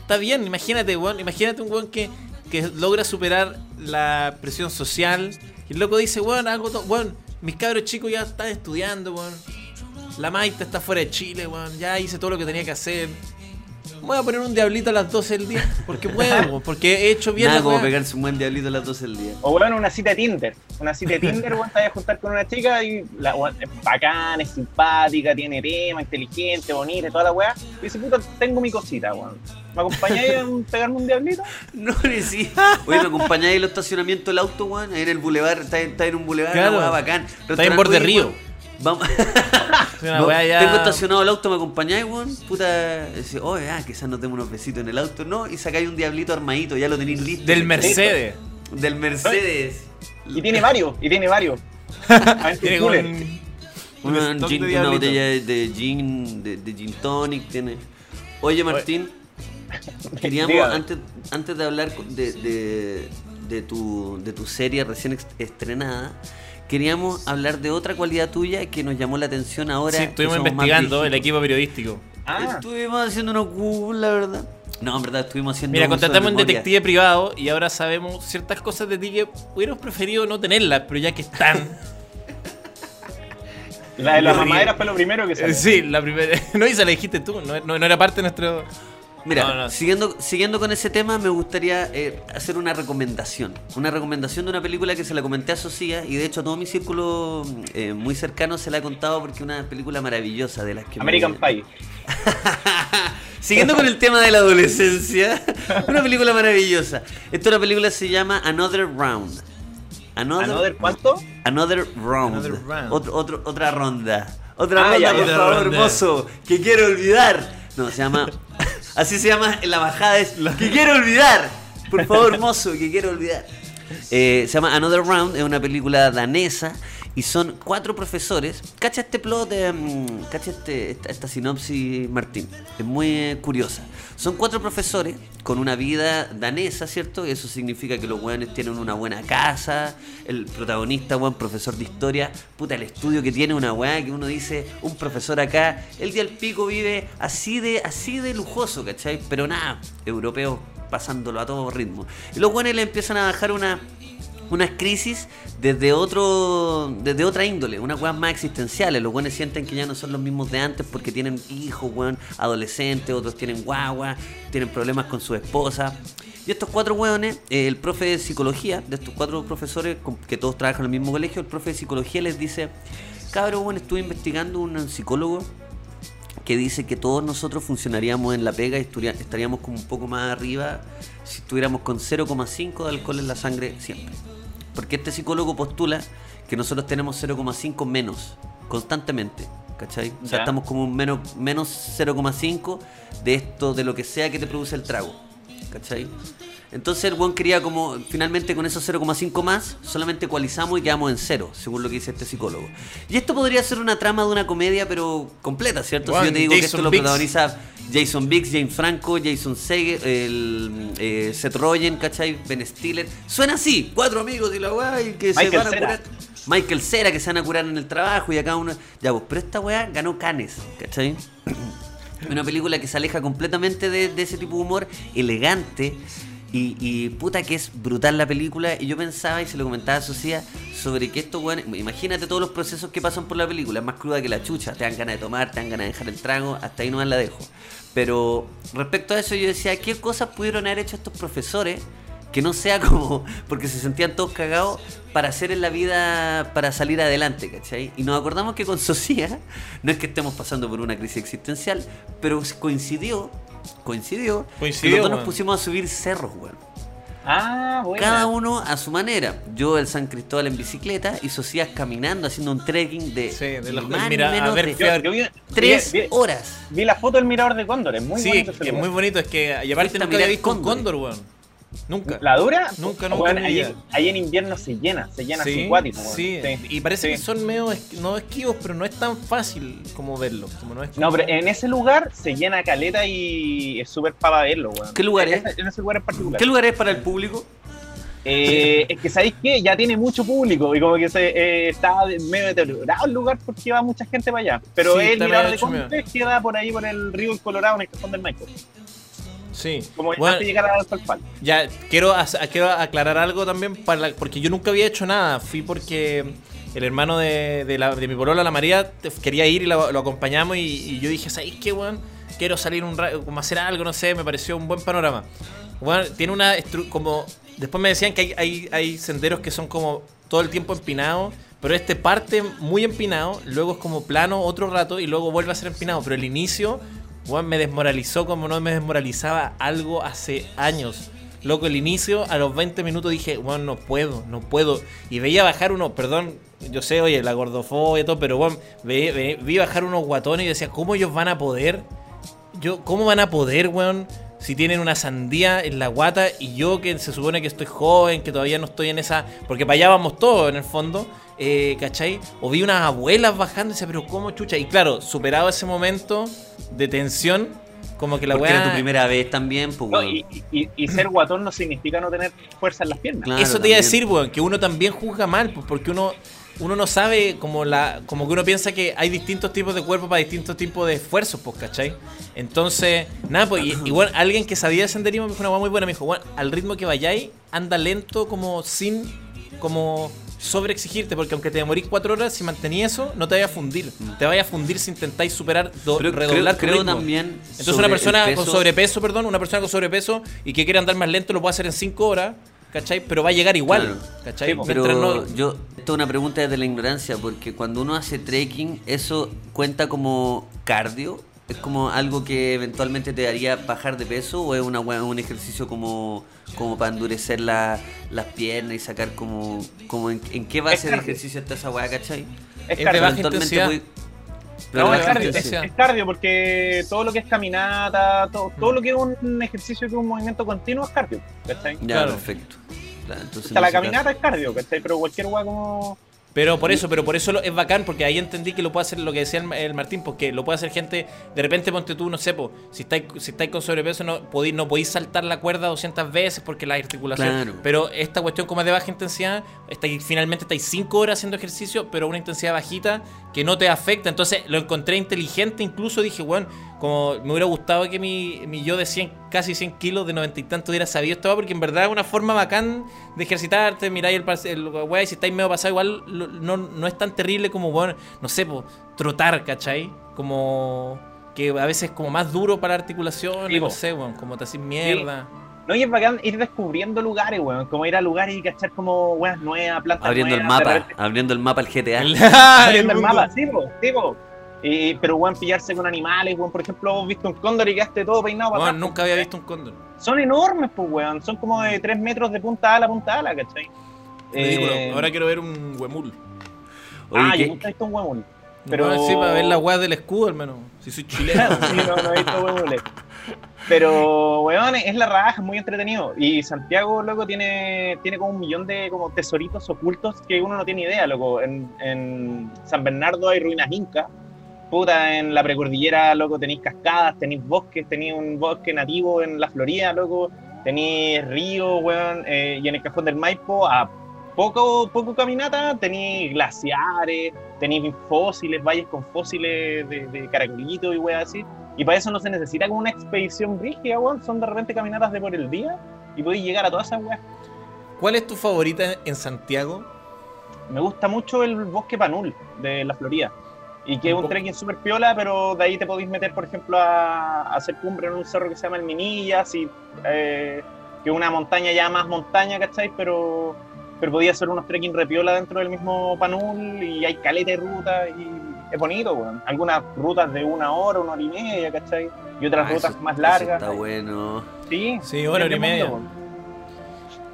está bien, imagínate, weón, imagínate un weón que, que logra superar la presión social y el loco dice, hago todo, weón, mis cabros chicos ya están estudiando, weón. La Maita está fuera de Chile, weón, ya hice todo lo que tenía que hacer. Voy a poner un diablito a las 12 del día. Porque puedo, porque he hecho bien Nada como pegarse un buen diablito a las 12 del día. O bueno, una cita de Tinder. Una cita de Tinder, weón, te vas a juntar con una chica y la es bacana, es simpática, tiene tema, inteligente, bonita, y toda la weá. Y dice, puta, tengo mi cosita, weón. ¿Me acompañáis a pegarme un diablito? No, ni sí. Oye, me acompañáis en el estacionamiento del auto, weón. Ahí en el bulevar, está, está en un bulevar, Claro. una weá bacán. Está en borde río. weón, Vamos. Una ya- Tengo estacionado el auto, ¿me acompañáis, weón? Puta, dice, oye, ah, quizás nos demos unos besitos en el auto. No, y sacáis un diablito armadito, ya lo tenéis listo. Del Mercedes. Del Mercedes. Y tiene varios, y tiene varios. Tiene un Una, un gin- de una botella de, gin, de, de gin tonic tiene. Oye Martín, queríamos Dígame. antes, antes de hablar de, de, de tu, de tu serie recién estrenada, queríamos hablar de otra cualidad tuya que nos llamó la atención ahora. Sí, estuvimos investigando el equipo periodístico. Ah, Estuvimos haciendo unos Google, la verdad. No, en verdad estuvimos haciendo Mira, uso de contratamos un detective privado y ahora sabemos ciertas cosas de ti que hubiéramos preferido no tenerlas, pero ya que están. la de las mamaderas fue lo primero que Eh, salió. sí, la primera. No, y se la dijiste tú, no, no- no era parte de nuestro. Mira, No, no. Siguiendo, siguiendo con ese tema, me gustaría eh, hacer una recomendación. Una recomendación de una película que se la comenté a Socia y de hecho a todo mi círculo eh, muy cercano se la he contado porque es una película maravillosa de las que me- American Pie. Siguiendo con el tema de la adolescencia, una película maravillosa. Esta una película se llama Another Round. Another, ¿Another cuánto? Another Round. Another round. Otro- otro- otra ronda. Otra Ah, ronda, ya, por otra favor, ronda. hermoso. Que quiero olvidar. No, se llama. Así se llama en la bajada. Es que quiero olvidar. Por favor, hermoso, que quiero olvidar. Eh, se llama Another Round, es una película danesa y son cuatro profesores. Cacha este plot, mm, cacha este- esta, sinopsis, Martín. Es muy eh, curiosa. Son cuatro profesores con una vida danesa, ¿cierto? Eso significa que los weones tienen una buena casa. El protagonista, buen profesor de historia, puta, el estudio que tiene una weá que uno dice, un profesor acá, el día al pico vive así de, así de lujoso, ¿cachai? Pero nada, europeos pasándolo a todo ritmo. Y los buenos le empiezan a bajar una, unas crisis desde otro desde otra índole, unas weas más existenciales. Los buenos sienten que ya no son los mismos de antes porque tienen hijos, weón, adolescentes, otros tienen guagua, tienen problemas con su esposa. Y estos cuatro weones, eh, el profe de psicología, de estos cuatro profesores, que todos trabajan en el mismo colegio, el profe de psicología les dice, cabrón, bueno, estuve investigando un psicólogo que dice que todos nosotros funcionaríamos en la pega y estaríamos como un poco más arriba si estuviéramos con 0,5 de alcohol en la sangre siempre. Porque este psicólogo postula que nosotros tenemos 0,5 menos constantemente. ¿Cachai? O sea, Ya. estamos como un menos, menos 0,5 de esto, de lo que sea que te produce el trago. ¿Cachai? Entonces el buen quería como, finalmente con esos 0,5 más, solamente ecualizamos y quedamos en cero, según lo que dice este psicólogo. Y esto podría ser una trama de una comedia, pero completa, ¿cierto? Si yo te digo que esto lo protagoniza Jason Biggs, James Franco, Jason Segel, el, eh, Seth Rogen, ¿cachai? Ben Stiller. Suena así, cuatro amigos y la weá y que se Michael van a Cera. curar. Michael Cera que se van a curar en el trabajo y acá uno. Ya, pues, pero esta weá ganó Canes, ¿cachai? Una película que se aleja completamente de, de ese tipo de humor, elegante. Y, y puta que es brutal la película. Y yo pensaba y se lo comentaba a Socia sobre que esto, weón, imagínate todos los procesos que pasan por la película. Es más cruda que la chucha. Te dan ganas de tomar, te dan ganas de dejar el trago. Hasta ahí nomás la dejo. Pero respecto a eso, yo decía, ¿qué cosas pudieron haber hecho estos profesores? Que no sea como, porque se sentían todos cagados para hacer en la vida, para salir adelante, ¿cachai? Y nos acordamos que con Socia, no es que estemos pasando por una crisis existencial, pero coincidió, coincidió, que Coincidió, los dos nos pusimos a subir cerros, weón. Ah, bueno. Cada uno a su manera. Yo el San Cristóbal en bicicleta y Socias caminando, haciendo un trekking de, Sí, de ni los- más mira, a menos ver, de fui a Yo, yo vi, tres vi- vi- horas. vi la foto del mirador de Cóndor, es muy sí, bonito es lugar. muy bonito. Es que, y aparte Fuiste a nunca había visto un cóndores. cóndor, weón. Nunca. ¿La dura? Nunca, nunca en mi ahí, ahí en invierno se llena, se llena Sí, así cuático, sí. Sí. y parece Sí. que son medio, no esquivos, pero no es tan fácil como verlos. Como no, es No, pero en ese lugar se llena caleta y es súper para verlo, weón. ¿Qué lugar en es? En ese lugar en particular. ¿Qué lugar es para el público? Eh, es que sabéis que ya tiene mucho público y como que se eh, está medio deteriorado el lugar porque va mucha gente para allá. Pero Sí, el mirador de Cóndor queda por ahí por el río El Colorado en el cajón del Maipo. Sí. Como Bueno, antes de llegar al asfalto. Ya, quiero, quiero aclarar algo también, para la- porque yo nunca había hecho nada. Fui porque el hermano de, de, la- de mi polola, la María, quería ir y la- lo acompañamos. Y, y yo dije, ¿sabes qué, weón? Quiero salir un rato, como hacer algo, no sé, me pareció un buen panorama. Weón, tiene una. como Después me decían que hay, hay, hay senderos que son como todo el tiempo empinados. Pero este parte muy empinado, luego es como plano otro rato y luego vuelve a ser empinado. Pero el inicio, weón, me desmoralizó como no me desmoralizaba algo hace años. Loco, el inicio, a los 20 minutos dije, weón, no puedo, no puedo. Y veía bajar uno, perdón, yo sé, oye, la gordofobia y todo, pero weón, ve- ve- vi bajar unos guatones y decía, ¿cómo ellos van a poder? Yo, ¿cómo van a poder, weón? Si tienen una sandía en la guata y yo que se supone que estoy joven, que todavía no estoy en esa... Porque para allá vamos todos en el fondo, eh, ¿cachai? O vi unas abuelas bajando y decía, pero ¿cómo chucha? Y claro, superado ese momento de tensión, como que la Porque weá... era tu primera vez también, pues, No, weón. y, y- y ser guatón no significa no tener fuerza en las piernas. Claro, Eso te iba a decir, weón, que uno también juzga mal, pues, porque uno, uno no sabe como la, como que uno piensa que hay distintos tipos de cuerpo para distintos tipos de esfuerzos, pues, ¿cachai? Entonces, nada, pues, igual alguien que sabía de senderismo me dijo una weá muy buena, me dijo, bueno, al ritmo que vayáis, anda lento como sin, como sobre exigirte, porque aunque te demorís cuatro horas, si mantenías eso, no te vayas a fundir. Te vayas a fundir si intentáis superar, do- Pero redoblar creo, tu creo ritmo. también. Entonces una persona peso- con sobrepeso, perdón, una persona con sobrepeso y que quiere andar más lento lo puede hacer en 5 horas, ¿cachai? Pero va a llegar igual, Claro. ¿cachai? Pero no- yo, esto es una pregunta desde la ignorancia, porque cuando uno hace trekking, ¿eso cuenta como cardio? ¿Es como algo que eventualmente te haría bajar de peso o es una, un ejercicio como, como para endurecer la- las piernas y sacar como... como en, en qué base Es de ejercicio está esa weá, cachai? Es cardio. Eventualmente voy- No, es cardio, es, es cardio porque todo lo que es caminata, todo, todo lo que es un ejercicio que es un movimiento continuo es cardio, ¿cachai? Ya, Claro. perfecto. Entonces Hasta la caminata es cardio, ¿cachai? Pero cualquier hueá como... Pero por eso, pero por eso lo- es bacán, porque ahí entendí que lo puede hacer lo que decía el, el Martín, porque lo puede hacer gente, de repente ponte tú, no sé, po, si estáis si estáis con sobrepeso no podéis, no podéis saltar la cuerda 200 veces porque la articulación, Claro. pero esta cuestión como es de baja intensidad, estáis, finalmente estáis 5 horas haciendo ejercicio, pero una intensidad bajita que no te afecta, entonces lo encontré inteligente, incluso dije, bueno, como me hubiera gustado que mi, mi yo de 100, casi 100 kilos, de 90 y tanto hubiera sabido esto, porque en verdad es una forma bacán de ejercitarte, miráis el, el weá, y si estáis medio pasado, igual lo- no, no es tan terrible como, bueno, no sé, po, trotar, ¿cachai? Como que a veces es como más duro para la articulación, Sí, no sé, weón, como te haces mierda. No, y es bacán ir descubriendo lugares, weón. Como ir a lugares y cachar como weas nuevas, plantas Abriendo el nuevas, mapa, abriendo el mapa al GTA. abriendo el mapa, sí, po, sí, po. Y- pero, weón, pillarse con animales, weón. Por ejemplo, vos viste un cóndor y quedaste todo peinado para atrás, nunca había visto un cóndor. Son enormes, pues, weón. Son como de 3 metros de punta ala a punta ala, ¿cachai? Ridículo. Eh, Ahora quiero ver un huemul. Oye, ah, ¿qué- yo nunca he visto un huemul. Pero- sí, para ver la weá del escudo, hermano. Si soy chileno. sí, no, no he visto huemules. Pero, weón, es la raja, es muy entretenido. Y Santiago, loco, tiene, tiene como un millón de como tesoritos ocultos que uno no tiene idea, loco. En, en San Bernardo hay ruinas incas. Puta, en la precordillera, loco, tenéis cascadas, tenéis bosques, tenéis un bosque nativo en la Florida, loco. Tenéis ríos, weón. eh, y en el Cajón del Maipo, a poco, poco caminata, tenéis glaciares, tenéis fósiles, valles con fósiles de, de caracolitos y weas así. Y para eso no se necesita como una expedición brígida, weón. Son de repente caminatas de por el día y podéis llegar a todas esas weas. ¿Cuál es tu favorita en Santiago? Me gusta mucho el bosque Panul de la Florida. Y que es un trekking súper piola, pero de ahí te podéis meter, por ejemplo, a, a hacer cumbre en un cerro que se llama el Minillas, y, eh, que es una montaña ya más montaña, ¿cachai? Pero, pero podía hacer unos trekking repiola dentro del mismo Panul y hay caleta de rutas y es bonito, weón. Algunas rutas de una hora, una hora y media, ¿cachai? Y otras Ah, rutas eso- más eso largas. Está bueno. Sí, Sí, hora, hora y media. mundo.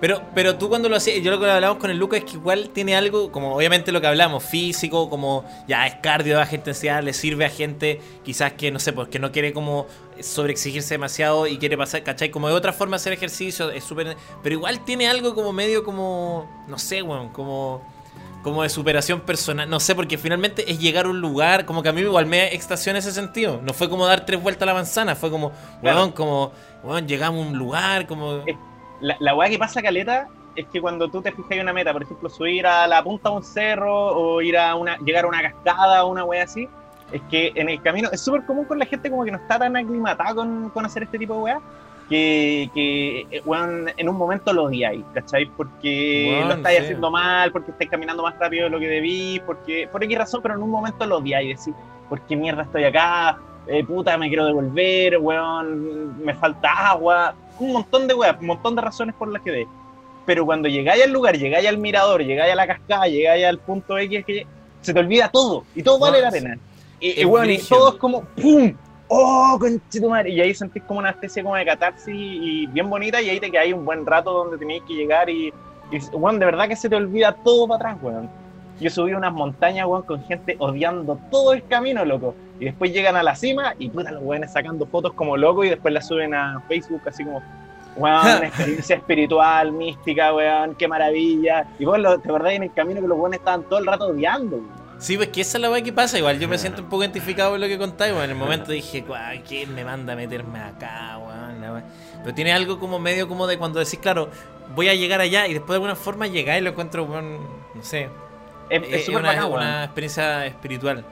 Pero, pero tú cuando lo hacías, yo lo que hablamos con el Lucas es que igual tiene algo, como obviamente lo que hablamos, físico, como ya es cardio de baja intensidad, le sirve a gente quizás que, no sé, pues que no quiere como sobreexigirse demasiado y quiere pasar, ¿cachai? Como de otra forma de hacer ejercicio, es súper... Pero igual tiene algo como medio como, no sé, weón, como... Como de superación personal, no sé, porque finalmente es llegar a un lugar, como que a mí igual me extasiona ese sentido. No fue como dar tres vueltas a la manzana, fue como, Claro. weón, como, weón, llegamos a un lugar, como... La, la weá que pasa, Caleta, es que cuando tú te fijas en una meta, por ejemplo, subir a la punta de un cerro o ir a una, llegar a una cascada o una weá así, es que en el camino es súper común con la gente como que no está tan aclimatada con, con hacer este tipo de weá, que, que eh, weón, en un momento lo odiáis, ¿cachai? Porque Weón, lo estáis sí. haciendo mal, porque estáis caminando más rápido de lo que debís, porque, por X razón, pero en un momento lo odiáis, decís, ¿por qué mierda estoy acá? Eh, puta, me quiero devolver, weón, me falta agua, un montón de weas, un montón de razones por las que de. Pero cuando llegáis al lugar, llegáis al mirador, llegáis a la cascada, llegáis al punto X, que se te olvida todo y todo vale la pena. Y, y weón, y todo es como ¡pum! ¡Oh, conchetumare! Y ahí sentís como una especie como de catarsis y bien bonita y ahí te quedáis un buen rato donde tenéis que llegar y, y weón, de verdad que se te olvida todo para atrás, weón. Yo subí unas montañas, weón, con gente odiando todo el camino, loco. Y después llegan a la cima y puta, los weones sacando fotos como locos y después las suben a Facebook así como, weón, experiencia espiritual, mística, weón, qué maravilla. Y vos, lo- de verdad, en el camino que los weones estaban todo el rato odiando, weón. Sí, pues que esa es la weá que pasa. Igual yo me siento un poco identificado con lo que contáis, weón. En el momento dije, "Guau, ¿quién me manda a meterme acá, weón? La weá". Pero tiene algo como medio como de cuando decís, claro, voy a llegar allá y después de alguna forma llegar y lo encuentro, weón, no sé. Es, Es, es una, bacán, una experiencia espiritual.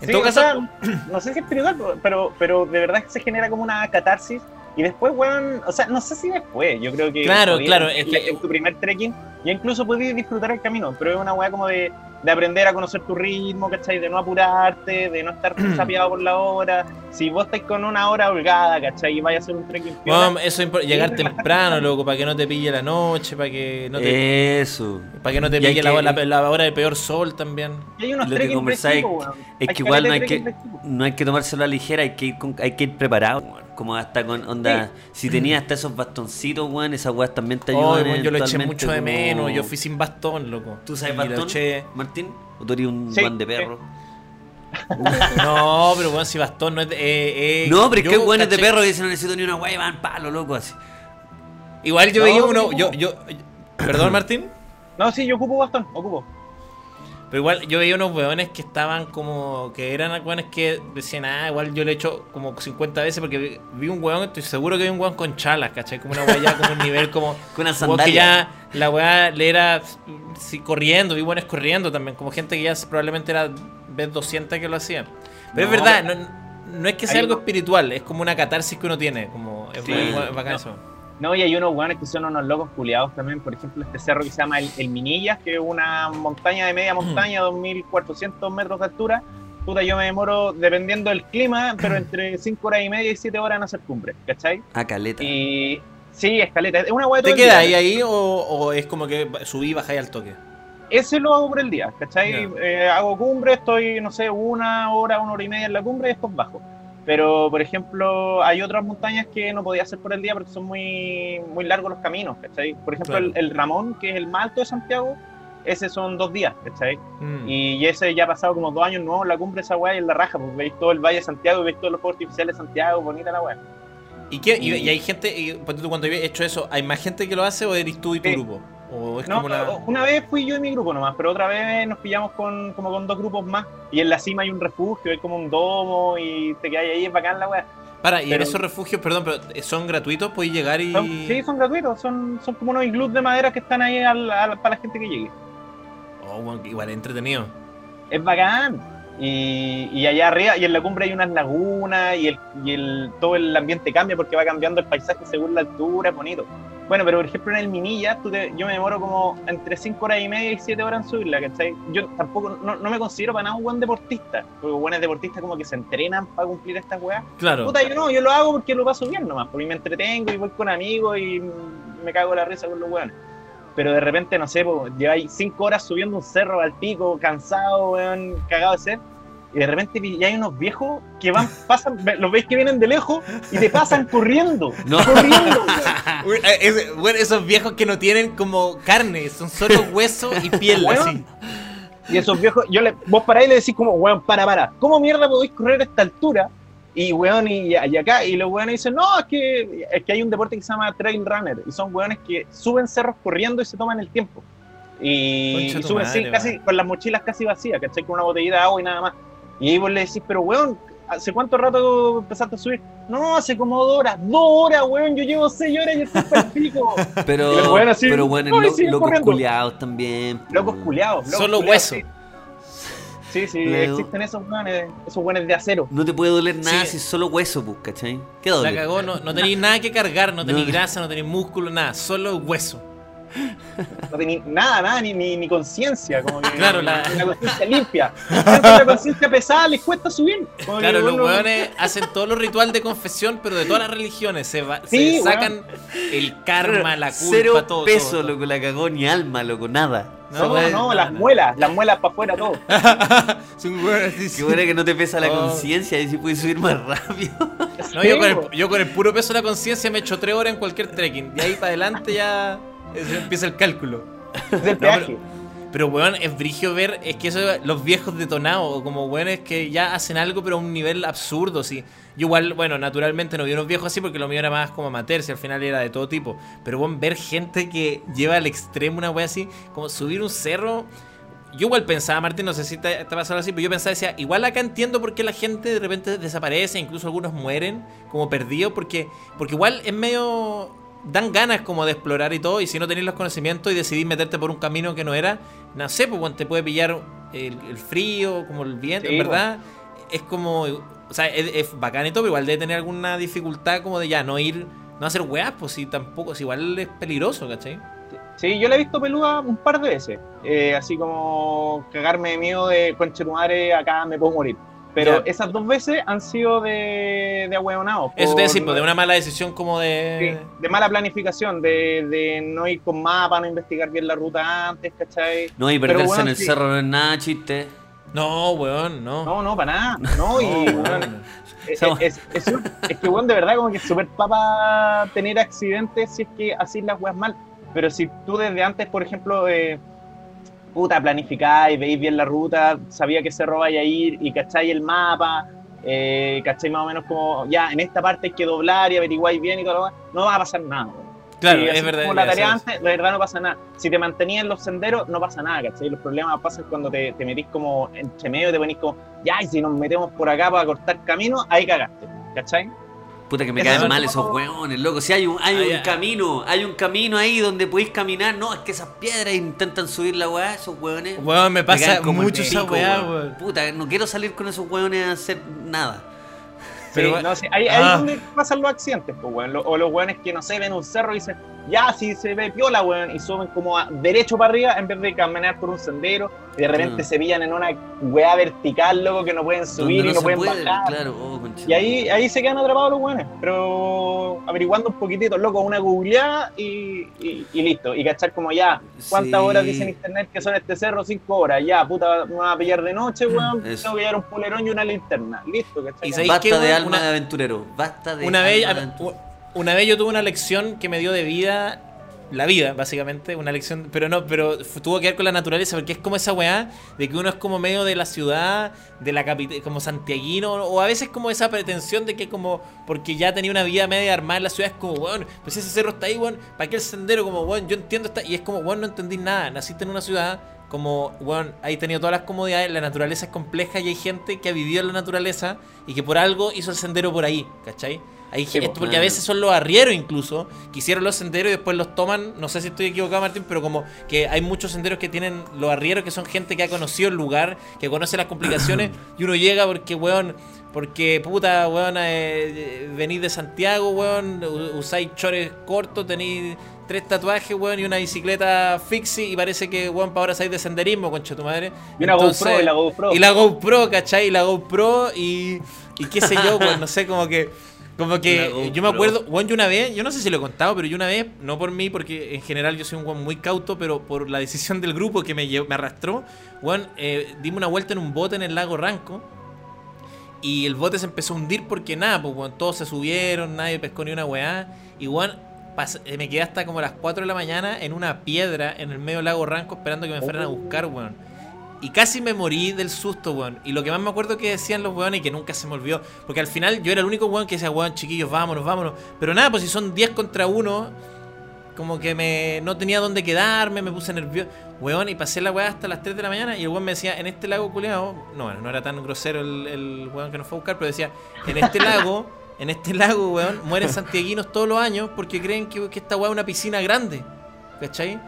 En Sí, todo caso, sea, no sé si es espiritual, pero, pero de verdad que se genera como una catarsis. Y después, weón, o sea, no sé si después, yo creo que. Claro, podías- claro, es que- En tu primer trekking, ya incluso puedes disfrutar el camino, pero es una weá como de, de aprender a conocer tu ritmo, ¿cachai? De no apurarte, de no estar sapeado por la hora. Si vos estáis con una hora holgada, ¿cachai? Y vais a hacer un trekking eso es llegar temprano, loco, para que no te pille la noche, para que no te, Eso. para que no te pille la, que- la- la hora de peor sol también. y hay unos lo que conversáis. Es que igual no hay que, no hay que tomárselo a la ligera, hay que ir, con- hay que ir preparado, weón. Como hasta con onda. Si tenías hasta esos bastoncitos, weón, esas weas también te Ay, ayudan. weón, yo lo eché mucho de como- menos. Yo fui sin bastón, loco. ¿Tú sabes Y bastón, eché- Martín? ¿O tú eres un Sí, guan de perro? No, pero bueno, si bastón no es de. eh, eh, No, pero es que yo hay guanes de perro que dicen no necesito ni una wea y van palo, loco, así. Igual yo No, veía uno. ¿cómo? Yo, yo, Perdón, Martín. No, sí, yo ocupo bastón, ocupo. Pero igual yo veía unos weones que estaban como. que eran weones que decían, ah, igual yo lo he hecho como 50 veces porque vi, un weón, estoy seguro que vi un weón con chalas, ¿cachai? Como una weá como un nivel como. Con una un weón que sandalia. ya la weá le era sí, corriendo, vi weones corriendo también, como gente que ya probablemente era vez 200 que lo hacían. Pero No, es verdad, no, no es que sea algo espiritual, es como una catarsis que uno tiene, como es, Sí. es- es bacán No. eso. No, y hay unos guanes que son unos locos culiados también. Por ejemplo, este cerro que se llama el, el Minillas, que es una montaña de media montaña, 2400 metros de altura. Puta, yo me demoro, dependiendo del clima, pero entre 5 horas y media y 7 horas en hacer cumbre, ¿cachai? Ah, caleta. Y sí, escaleta. Es una hueá ¿Te queda ahí ahí o, o es como que subí y bajé al toque? Ese lo hago por el día, ¿cachai? Ya. Eh, hago cumbre, estoy, no sé, una hora, una hora y media en la cumbre y después bajo. Pero, por ejemplo, hay otras montañas que no podía hacer por el día porque son muy, muy largos los caminos, ¿cachai? Por ejemplo, Claro. el, el Ramón, que es el más alto de Santiago, ese son dos días, ¿cachai? Mm. Y ese ya ha pasado como dos años nuevo en la cumbre esa weá y en la raja, porque veis todo el Valle de Santiago veis todos los fuegos artificiales de Santiago, bonita la weá. ¿Y, y, y hay gente, y, cuando habías hecho eso, ¿hay más gente que lo hace o eres tú y tu Sí. grupo? ¿O es No, como una... una vez fui yo y mi grupo nomás, pero otra vez nos pillamos con, como con dos grupos más. Y en la cima hay un refugio, hay como un domo y te quedas ahí, es bacán la weá. Para, y en esos refugios, perdón, pero eh, son gratuitos, podéis llegar y. Son- sí, son gratuitos, son, son como unos iglús de madera que están ahí al- al- para la gente que llegue. Oh, bueno, igual entretenido. Es bacán. Y, y allá arriba, y en la cumbre hay unas lagunas, y, el, y el, todo el ambiente cambia porque va cambiando el paisaje según la altura, es bonito. Bueno, pero por ejemplo en el Minilla, tú te- yo me demoro como entre 5 horas y media y 7 horas en subirla, ¿cachai? Yo tampoco, no, no me considero para nada un buen deportista, porque buenos deportistas como que se entrenan para cumplir estas weas. Claro. Puta, yo no, yo lo hago porque lo paso bien nomás, porque me entretengo y voy con amigos y me cago la risa con los weones. Pero de repente, no sé, po, lleváis cinco horas subiendo un cerro al pico, cansado, weón, cagado de sed. Y de repente ya hay unos viejos que van, pasan, los veis que vienen de lejos y te pasan corriendo. No. Corriendo. Eh, es- bueno, esos viejos que no tienen como carne, son solo hueso y piel, así. Y esos viejos, yo le, vos paráis y le decís como, weón, para, para. ¿Cómo mierda podéis correr a esta altura? Y weón, y, y acá, y los weones dicen, no, es que, es que hay un deporte que se llama trail runner, y son weones que suben cerros corriendo y se toman el tiempo. Y, suben madre, sí, casi, con las mochilas casi vacías, ¿cachai? Con una botellita de agua y nada más. Y ahí vos le decís, pero weón, ¿hace cuánto rato empezaste a subir? No, hace como dos horas, dos horas, weón, yo llevo seis horas y estoy para el pico. Pero, así, pero bueno, ¡ay, lo- siguen locos culiados también. Locos culiados. locos Solo culiados, hueso. Sí, sí, sí, Luego- existen esos weones, esos weones de acero. No te puede doler nada Sí. si es solo hueso, pues, ¿cachai? ¿Qué La doble? cagó, no, no tenéis nada que cargar, no tenéis No. grasa, no tenéis músculo, nada, solo hueso. No tenía nada, nada, ni, ni, ni conciencia, como que Claro, la- conciencia limpia. La conciencia pesada les cuesta subir. Como que, Claro, los hueones hacen todos los rituales de confesión, pero de todas las religiones. Se, va- Sí, se sacan el karma, la culpa, Cero todo. peso, todo, todo. loco, la cagó, ni alma, loco, nada. No, no, no, las muelas, las muelas para afuera todo. Qué bueno que no te pesa la Oh. conciencia y si puedes subir más rápido. No, yo, con Sí, el, yo con el puro peso de la conciencia me echo tres horas en cualquier trekking. De ahí para adelante ya eh, empieza el cálculo. del No, peaje. Pero, weón, es brigio ver, es que eso, los viejos detonados, como weones que ya hacen algo, pero a un nivel absurdo, sí. Yo igual, bueno, naturalmente no vi unos viejos así porque lo mío era más como amateur, si al final era de todo tipo. Pero, weón, ver gente que lleva al extremo una wea así, como subir un cerro. Yo igual pensaba, Martín, no sé si te, te pasó así, pero yo pensaba, decía, igual acá entiendo por qué la gente de repente desaparece, incluso algunos mueren como perdidos, porque, porque igual es medio... Dan ganas como de explorar y todo, y si no tenéis los conocimientos y decidís meterte por un camino que no era, no sé, pues te puede pillar el, el frío, como el viento, Sí, en verdad. Es como, o sea, es, es bacán y todo, pero igual debe tener alguna dificultad como de ya no ir, no hacer weas, pues si tampoco, si igual es peligroso, ¿cachai? Sí, yo la he visto peluda un par de veces. Eh, así como cagarme de miedo de conche tu madre, acá me puedo morir. Pero Ya. esas dos veces han sido de, de ahueonado. Eso te decir, pues de una mala decisión como Sí, de... de mala planificación, de, de no ir con mapa, no investigar bien la ruta antes, ¿cachai? No, y Pero, perderse weón, en el sí. cerro no es nada chiste. No, weón, no. No, no, para nada. No, y No, weón, weón. es, Somos- es, es, un- es que, weón, de verdad, como que es súper papa tener accidentes si es que así las weas mal. Pero si tú desde antes, por ejemplo, eh, puta, planificáis, veis bien la ruta, sabía que cerro vaya a ir y cacháis el mapa, eh, cacháis más o menos como, ya, en esta parte hay que doblar y averiguáis bien y todo lo demás, no va a pasar nada. Claro, es verdad. Como la tarea antes, de verdad no pasa nada. Si te mantenías en los senderos, no pasa nada, ¿cachai? Los problemas pasan cuando te, te metís como entre medio y te ponís como, ya, y si nos metemos por acá para cortar camino, ahí cagaste, ¿cachai? Puta que me caen mal esos hueones, loco. Si hay un, hay Ah, un camino, hay un camino ahí donde podéis caminar. No, es que esas piedras intentan subir la weá, esos hueones. Weón, me pasa caen como mucho esa pico, weá, weón. Puta, no quiero salir con esos hueones a hacer nada. Pero- Sí, no, sí, ahí, ahí Ah. es donde pasan los accidentes, pues, weón. O los weones que no sé, ven un cerro y dicen, ya, si se ve piola, weón, y suben como a derecho para arriba en vez de caminar por un sendero, y de repente se pillan en una weá vertical, loco, que no pueden subir y no se pueden puede, bajar. Claro, oh, concha. Y ahí, ahí se quedan atrapados los buenos, pero averiguando un poquitito, loco, una googleada y, y, y listo. Y cachar como ya, ¿cuántas Sí. horas dice en internet que son este cerro? Cinco horas. Ya, puta, me va a pillar de noche, weón. Eso. Tengo que llevar un polerón y una linterna. Listo, ¿cachai? Y Basta de weón? alma Una- de aventurero. Basta de Una vez, alma de aventurero. Una vez yo tuve una lección que me dio de vida, la vida, básicamente, una lección, pero no, pero tuvo que ver con la naturaleza, porque es como esa weá de que uno es como medio de la ciudad, de la capital, como santiaguino, o a veces como esa pretensión de que como, porque ya tenía una vida media armada en la ciudad, es como, weón, pues ese cerro está ahí, weón, ¿para qué el sendero? Como, weón, yo entiendo, está, y es como, weón, no entendí nada, naciste en una ciudad, como, weón, hay tenido todas las comodidades, la naturaleza es compleja y hay gente que ha vivido en la naturaleza y que por algo hizo el sendero por ahí, ¿cachai? Hay gente, po. porque a veces son los arrieros incluso, que hicieron los senderos y después los toman, no sé si estoy equivocado Martín, pero como que hay muchos senderos que tienen los arrieros que son gente que ha conocido el lugar, que conoce las complicaciones y uno llega porque, weón, porque puta, weón, eh, venís de Santiago, weón, usáis chores cortos, tenéis tres tatuajes, weón, y una bicicleta fixie y parece que, weón, para ahora sabéis de senderismo, concha tu madre. Y una GoPro, y la GoPro. Y la GoPro, ¿cachai? Y la GoPro y, y qué sé yo, weón, no sé, como que... Como que yo me acuerdo, weón, yo una vez, yo no sé si lo he contado, pero yo una vez, no por mí, porque en general yo soy un weón muy cauto, pero por la decisión del grupo que me, llevó- me arrastró, weón, eh, dimos una vuelta en un bote en el lago Ranco. Y el bote se empezó a hundir porque nada, pues todos se subieron, nadie pescó ni una weá. Y pas- eh, me quedé hasta como las 4 de la mañana en una piedra en el medio del lago Ranco esperando que me fueran a buscar, weón. Y casi me morí del susto, weón. Y lo que más me acuerdo que decían los weones y que nunca se me olvidó. Porque al final yo era el único weón que decía, weón, chiquillos, vámonos, vámonos. Pero nada, pues si son 10 contra 1, como que me no tenía dónde quedarme, me puse nervioso. Weón, y pasé la weá hasta las 3 de la mañana y el weón me decía, en este lago culeado, no, bueno, no era tan grosero el, weón que nos fue a buscar, pero decía, en este lago, en este lago, weón, mueren santiaguinos todos los años porque creen que, que esta weá es una piscina grande. ¿Cachai?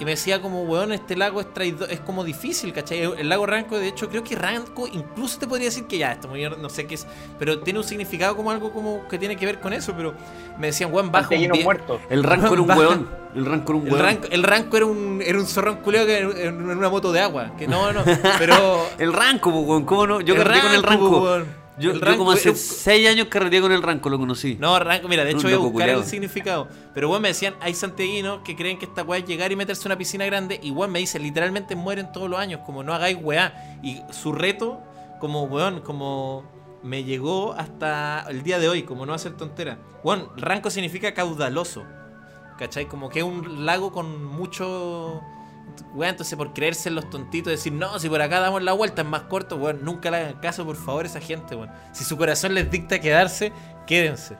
Y me decía como, weón, este lago es traidor, es como difícil, ¿cachai? El lago Ranco, de hecho, creo que Ranco incluso te podría decir que ya, esto muy- no sé qué es, pero tiene un significado como algo como que tiene que ver con eso, pero me decían, weón, bajo un. El ranco era un Baja. weón. El ranco era un el weón. ranco, el ranco era un, era un zorrón culeo que en, en una moto de agua. Que no, no. Pero. El ranco, weón. ¿Cómo no? Yo El carreteé con el ranco, ranco. weón. Yo, El yo como hace era un- 6 años carreteé con el ranco, lo conocí. No, ranco, mira, de hecho voy a buscar culiao. el significado. Pero weón me decían, hay santiaguinos que creen que esta weá es llegar y meterse en una piscina grande. Y weón me dice, literalmente mueren todos los años. Como no hagáis weá. Y su reto, como weón, como me llegó hasta el día de hoy, como no hacer tontera. Weón, ranco significa caudaloso. ¿Cachai? Como que es un lago con mucho. Weón, entonces por creerse en los tontitos, decir, no, si por acá damos la vuelta es más corto, weón, nunca le hagan caso, por favor, esa gente, weón. Si su corazón les dicta quedarse, quédense.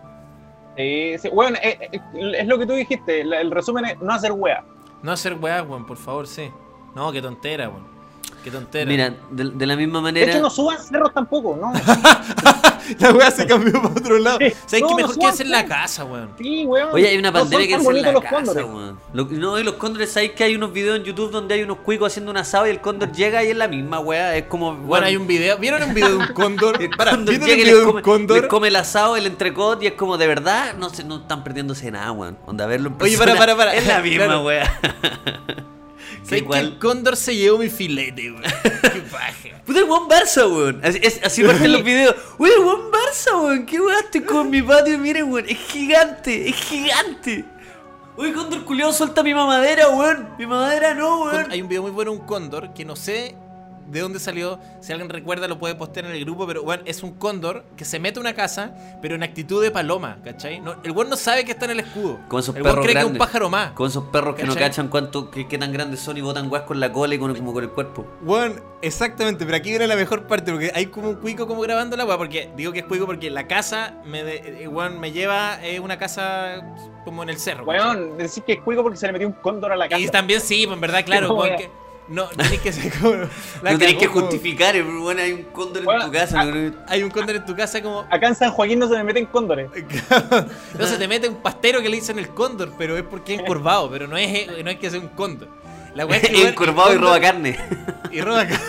Sí, sí. Bueno, eh, eh, es lo que tú dijiste. El resumen es no hacer wea. No hacer weá, weón, por favor, sí. No, qué tontera, weón. Qué tontera. Mira, de, de la misma De manera. hecho, no suban cerros tampoco, ¿no? la weá se cambió para otro lado. Sí. ¿Sabes No, qué no mejor que hacer en la casa, weón? Sí, weón. Oye, hay una pandemia que es en la los casa, cóndores. weón. Lo- No, y los cóndores, ¿sabes que hay unos videos en YouTube donde hay unos cuicos haciendo un asado y el cóndor llega y es la misma weá? Es como. Bueno, hay un video. ¿Vieron un video de un cóndor? El Para, cóndor ¿vieron llega un y video les de come, un cóndor? les come el asado, el entrecot y es como de verdad, no se, no están perdiéndose de nada, weón. Onda, verlo en Oye, para, para, para. Es la misma Claro. weá. ¿Sabes que el cóndor se llevó mi filete, weón? Qué paja. Puta el buen Barça, weón. Así, es, así parten los videos. Uy, el buen Barça, weón. ¿Qué weón? Estoy con mi patio. Miren, weón. Es gigante. Es gigante. Uy, Cóndor culiado suelta mi mamadera, weón. Mi mamadera no, weón. Hay un video muy bueno de un cóndor que no sé de dónde salió. Si alguien recuerda, lo puede postear en el grupo. Pero, bueno, es un cóndor que se mete a una casa, pero en actitud de paloma, ¿cachai? No, el weón no sabe que está en el escudo. Con esos el perros cree que es un grandes. pájaro más. Con esos perros que no ¿Cachai? cachan cuánto, qué, qué tan grandes son y botan weas con la cola y con, como con el cuerpo. Weón, exactamente, pero aquí viene la mejor parte, porque hay como un cuico como grabando la weá, porque digo que es cuico porque la casa me, de- eh, weón, me lleva eh, una casa como en el cerro. ¿cachai? Weón, decís que es cuico porque se le metió un cóndor a la casa. Y también sí, pues en verdad, claro, No, weón, weón. que no, tenés que ser como... la no tenés que justificar, pero bueno, hay un cóndor en tu casa. ¿no? Hay un cóndor en tu casa como... Acá en San Joaquín no se le meten cóndores. no se te mete un pastero que le dicen el cóndor, pero es porque es encorvado, pero no es, no es que sea un cóndor. La es que, encorvado y roba carne. Y roba carne.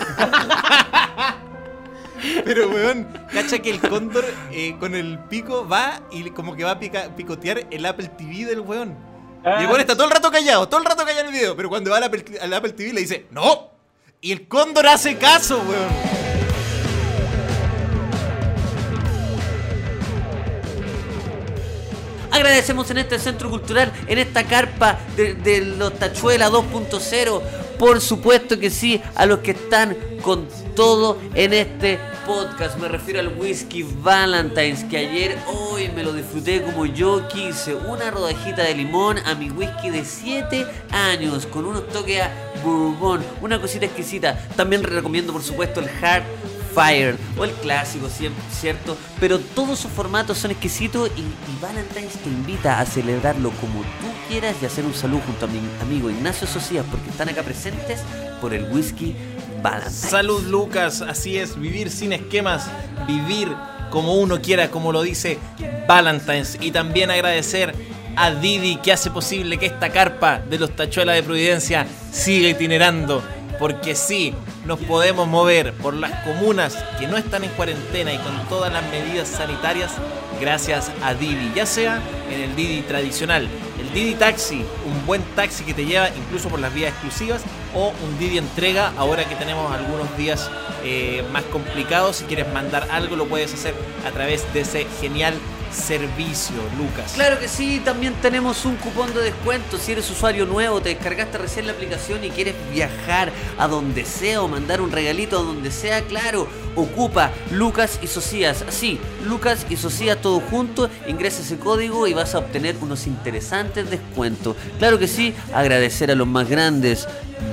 Pero, weón, cacha que el cóndor eh, con el pico va y como que va a pica- picotear el Apple TV del weón. Ah, Y el weón está todo el rato callado, todo el rato callado en el video. Pero cuando va al Apple, al Apple TV le dice, ¡No! Y el cóndor hace caso, weón. Agradecemos en este centro cultural, en esta carpa de, de los Tachuela 2.0, por supuesto que sí, a los que están con todo en este podcast. Me refiero al whisky Valentine's, que ayer, hoy me lo disfruté como yo quise. Una rodajita de limón a mi whisky de 7 años, con unos toques a bourbon, una cosita exquisita. También recomiendo, por supuesto, el Hard Fire o el clásico, ¿cierto? Pero todos sus formatos son exquisitos y, y Valentine's te invita a celebrarlo como tú quieras y hacer un saludo junto a mi amigo Ignacio Socias porque están acá presentes por el whisky Valentine's. Salud Lucas, así es, vivir sin esquemas, vivir como uno quiera, como lo dice Valentine's. Y también agradecer a Didi que hace posible que esta carpa de los tachuelas de Providencia siga itinerando. Porque sí, nos podemos mover por las comunas que no están en cuarentena y con todas las medidas sanitarias gracias a Didi, ya sea en el Didi tradicional, el Didi Taxi, un buen taxi que te lleva incluso por las vías exclusivas, o un Didi Entrega, ahora que tenemos algunos días eh, más complicados, si quieres mandar algo lo puedes hacer a través de ese genial servicio, Lucas. Claro que sí, también tenemos un cupón de descuento. Si eres usuario nuevo, te descargaste recién la aplicación y quieres viajar a donde sea o mandar un regalito a donde sea, claro, ocupa Lucas y Socias. Sí, Lucas y Socias todo junto, ingresa ese código y vas a obtener unos interesantes descuentos. Claro que sí, agradecer a los más grandes.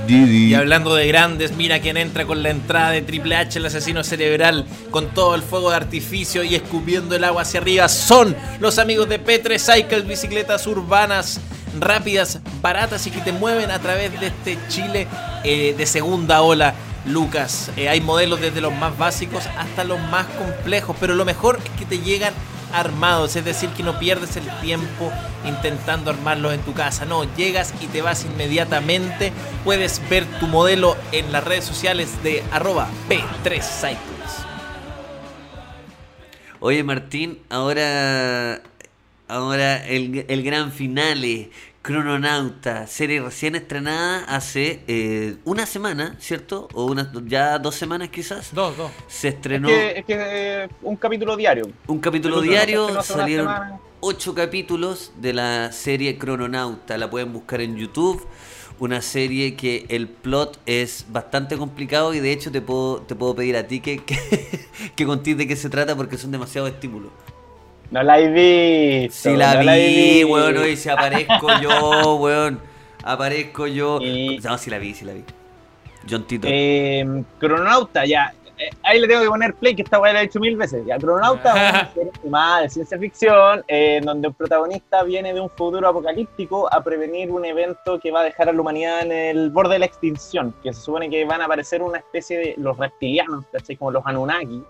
Y hablando de grandes, mira quién entra con la entrada de Triple H, el asesino cerebral, con todo el fuego de artificio y escupiendo el agua hacia arriba. Son los amigos de P3 Cycles, bicicletas urbanas, rápidas, baratas y que te mueven a través de este Chile eh, de segunda ola. Lucas, Eh, hay modelos desde los más básicos hasta los más complejos, pero lo mejor es que te llegan armados, es decir, que no pierdes el tiempo intentando armarlos en tu casa, no, llegas y te vas inmediatamente, puedes ver tu modelo en las redes sociales de arroba P3 Cycles. Oye Martín, ahora, ahora el, el gran finale, Crononauta, serie recién estrenada hace eh, una semana, ¿cierto? O una, ya dos semanas quizás. Dos, dos. Se Es estrenó que, es que eh, un capítulo diario. un capítulo diario, salieron ocho capítulos de la serie Crononauta, la pueden buscar en YouTube. Una serie que el plot es bastante complicado y de hecho te puedo, te puedo pedir a ti que, que, que contés de qué se trata porque son demasiados estímulos. No la he visto. Si la no vi, visto. weón, hoy si aparezco yo, weón. Aparezco yo. Y- No, si la vi, si la vi. John Tito. Eh, Crononauta, ya. Eh, ahí le tengo que poner play, que esta weá la he hecho mil veces. Ya, Crononauta es una de ciencia ficción, eh, en donde el protagonista viene de un futuro apocalíptico a prevenir un evento que va a dejar a la humanidad en el borde de la extinción. Que se supone que van a aparecer una especie de los reptilianos, ¿cachai? Como los Anunnaki.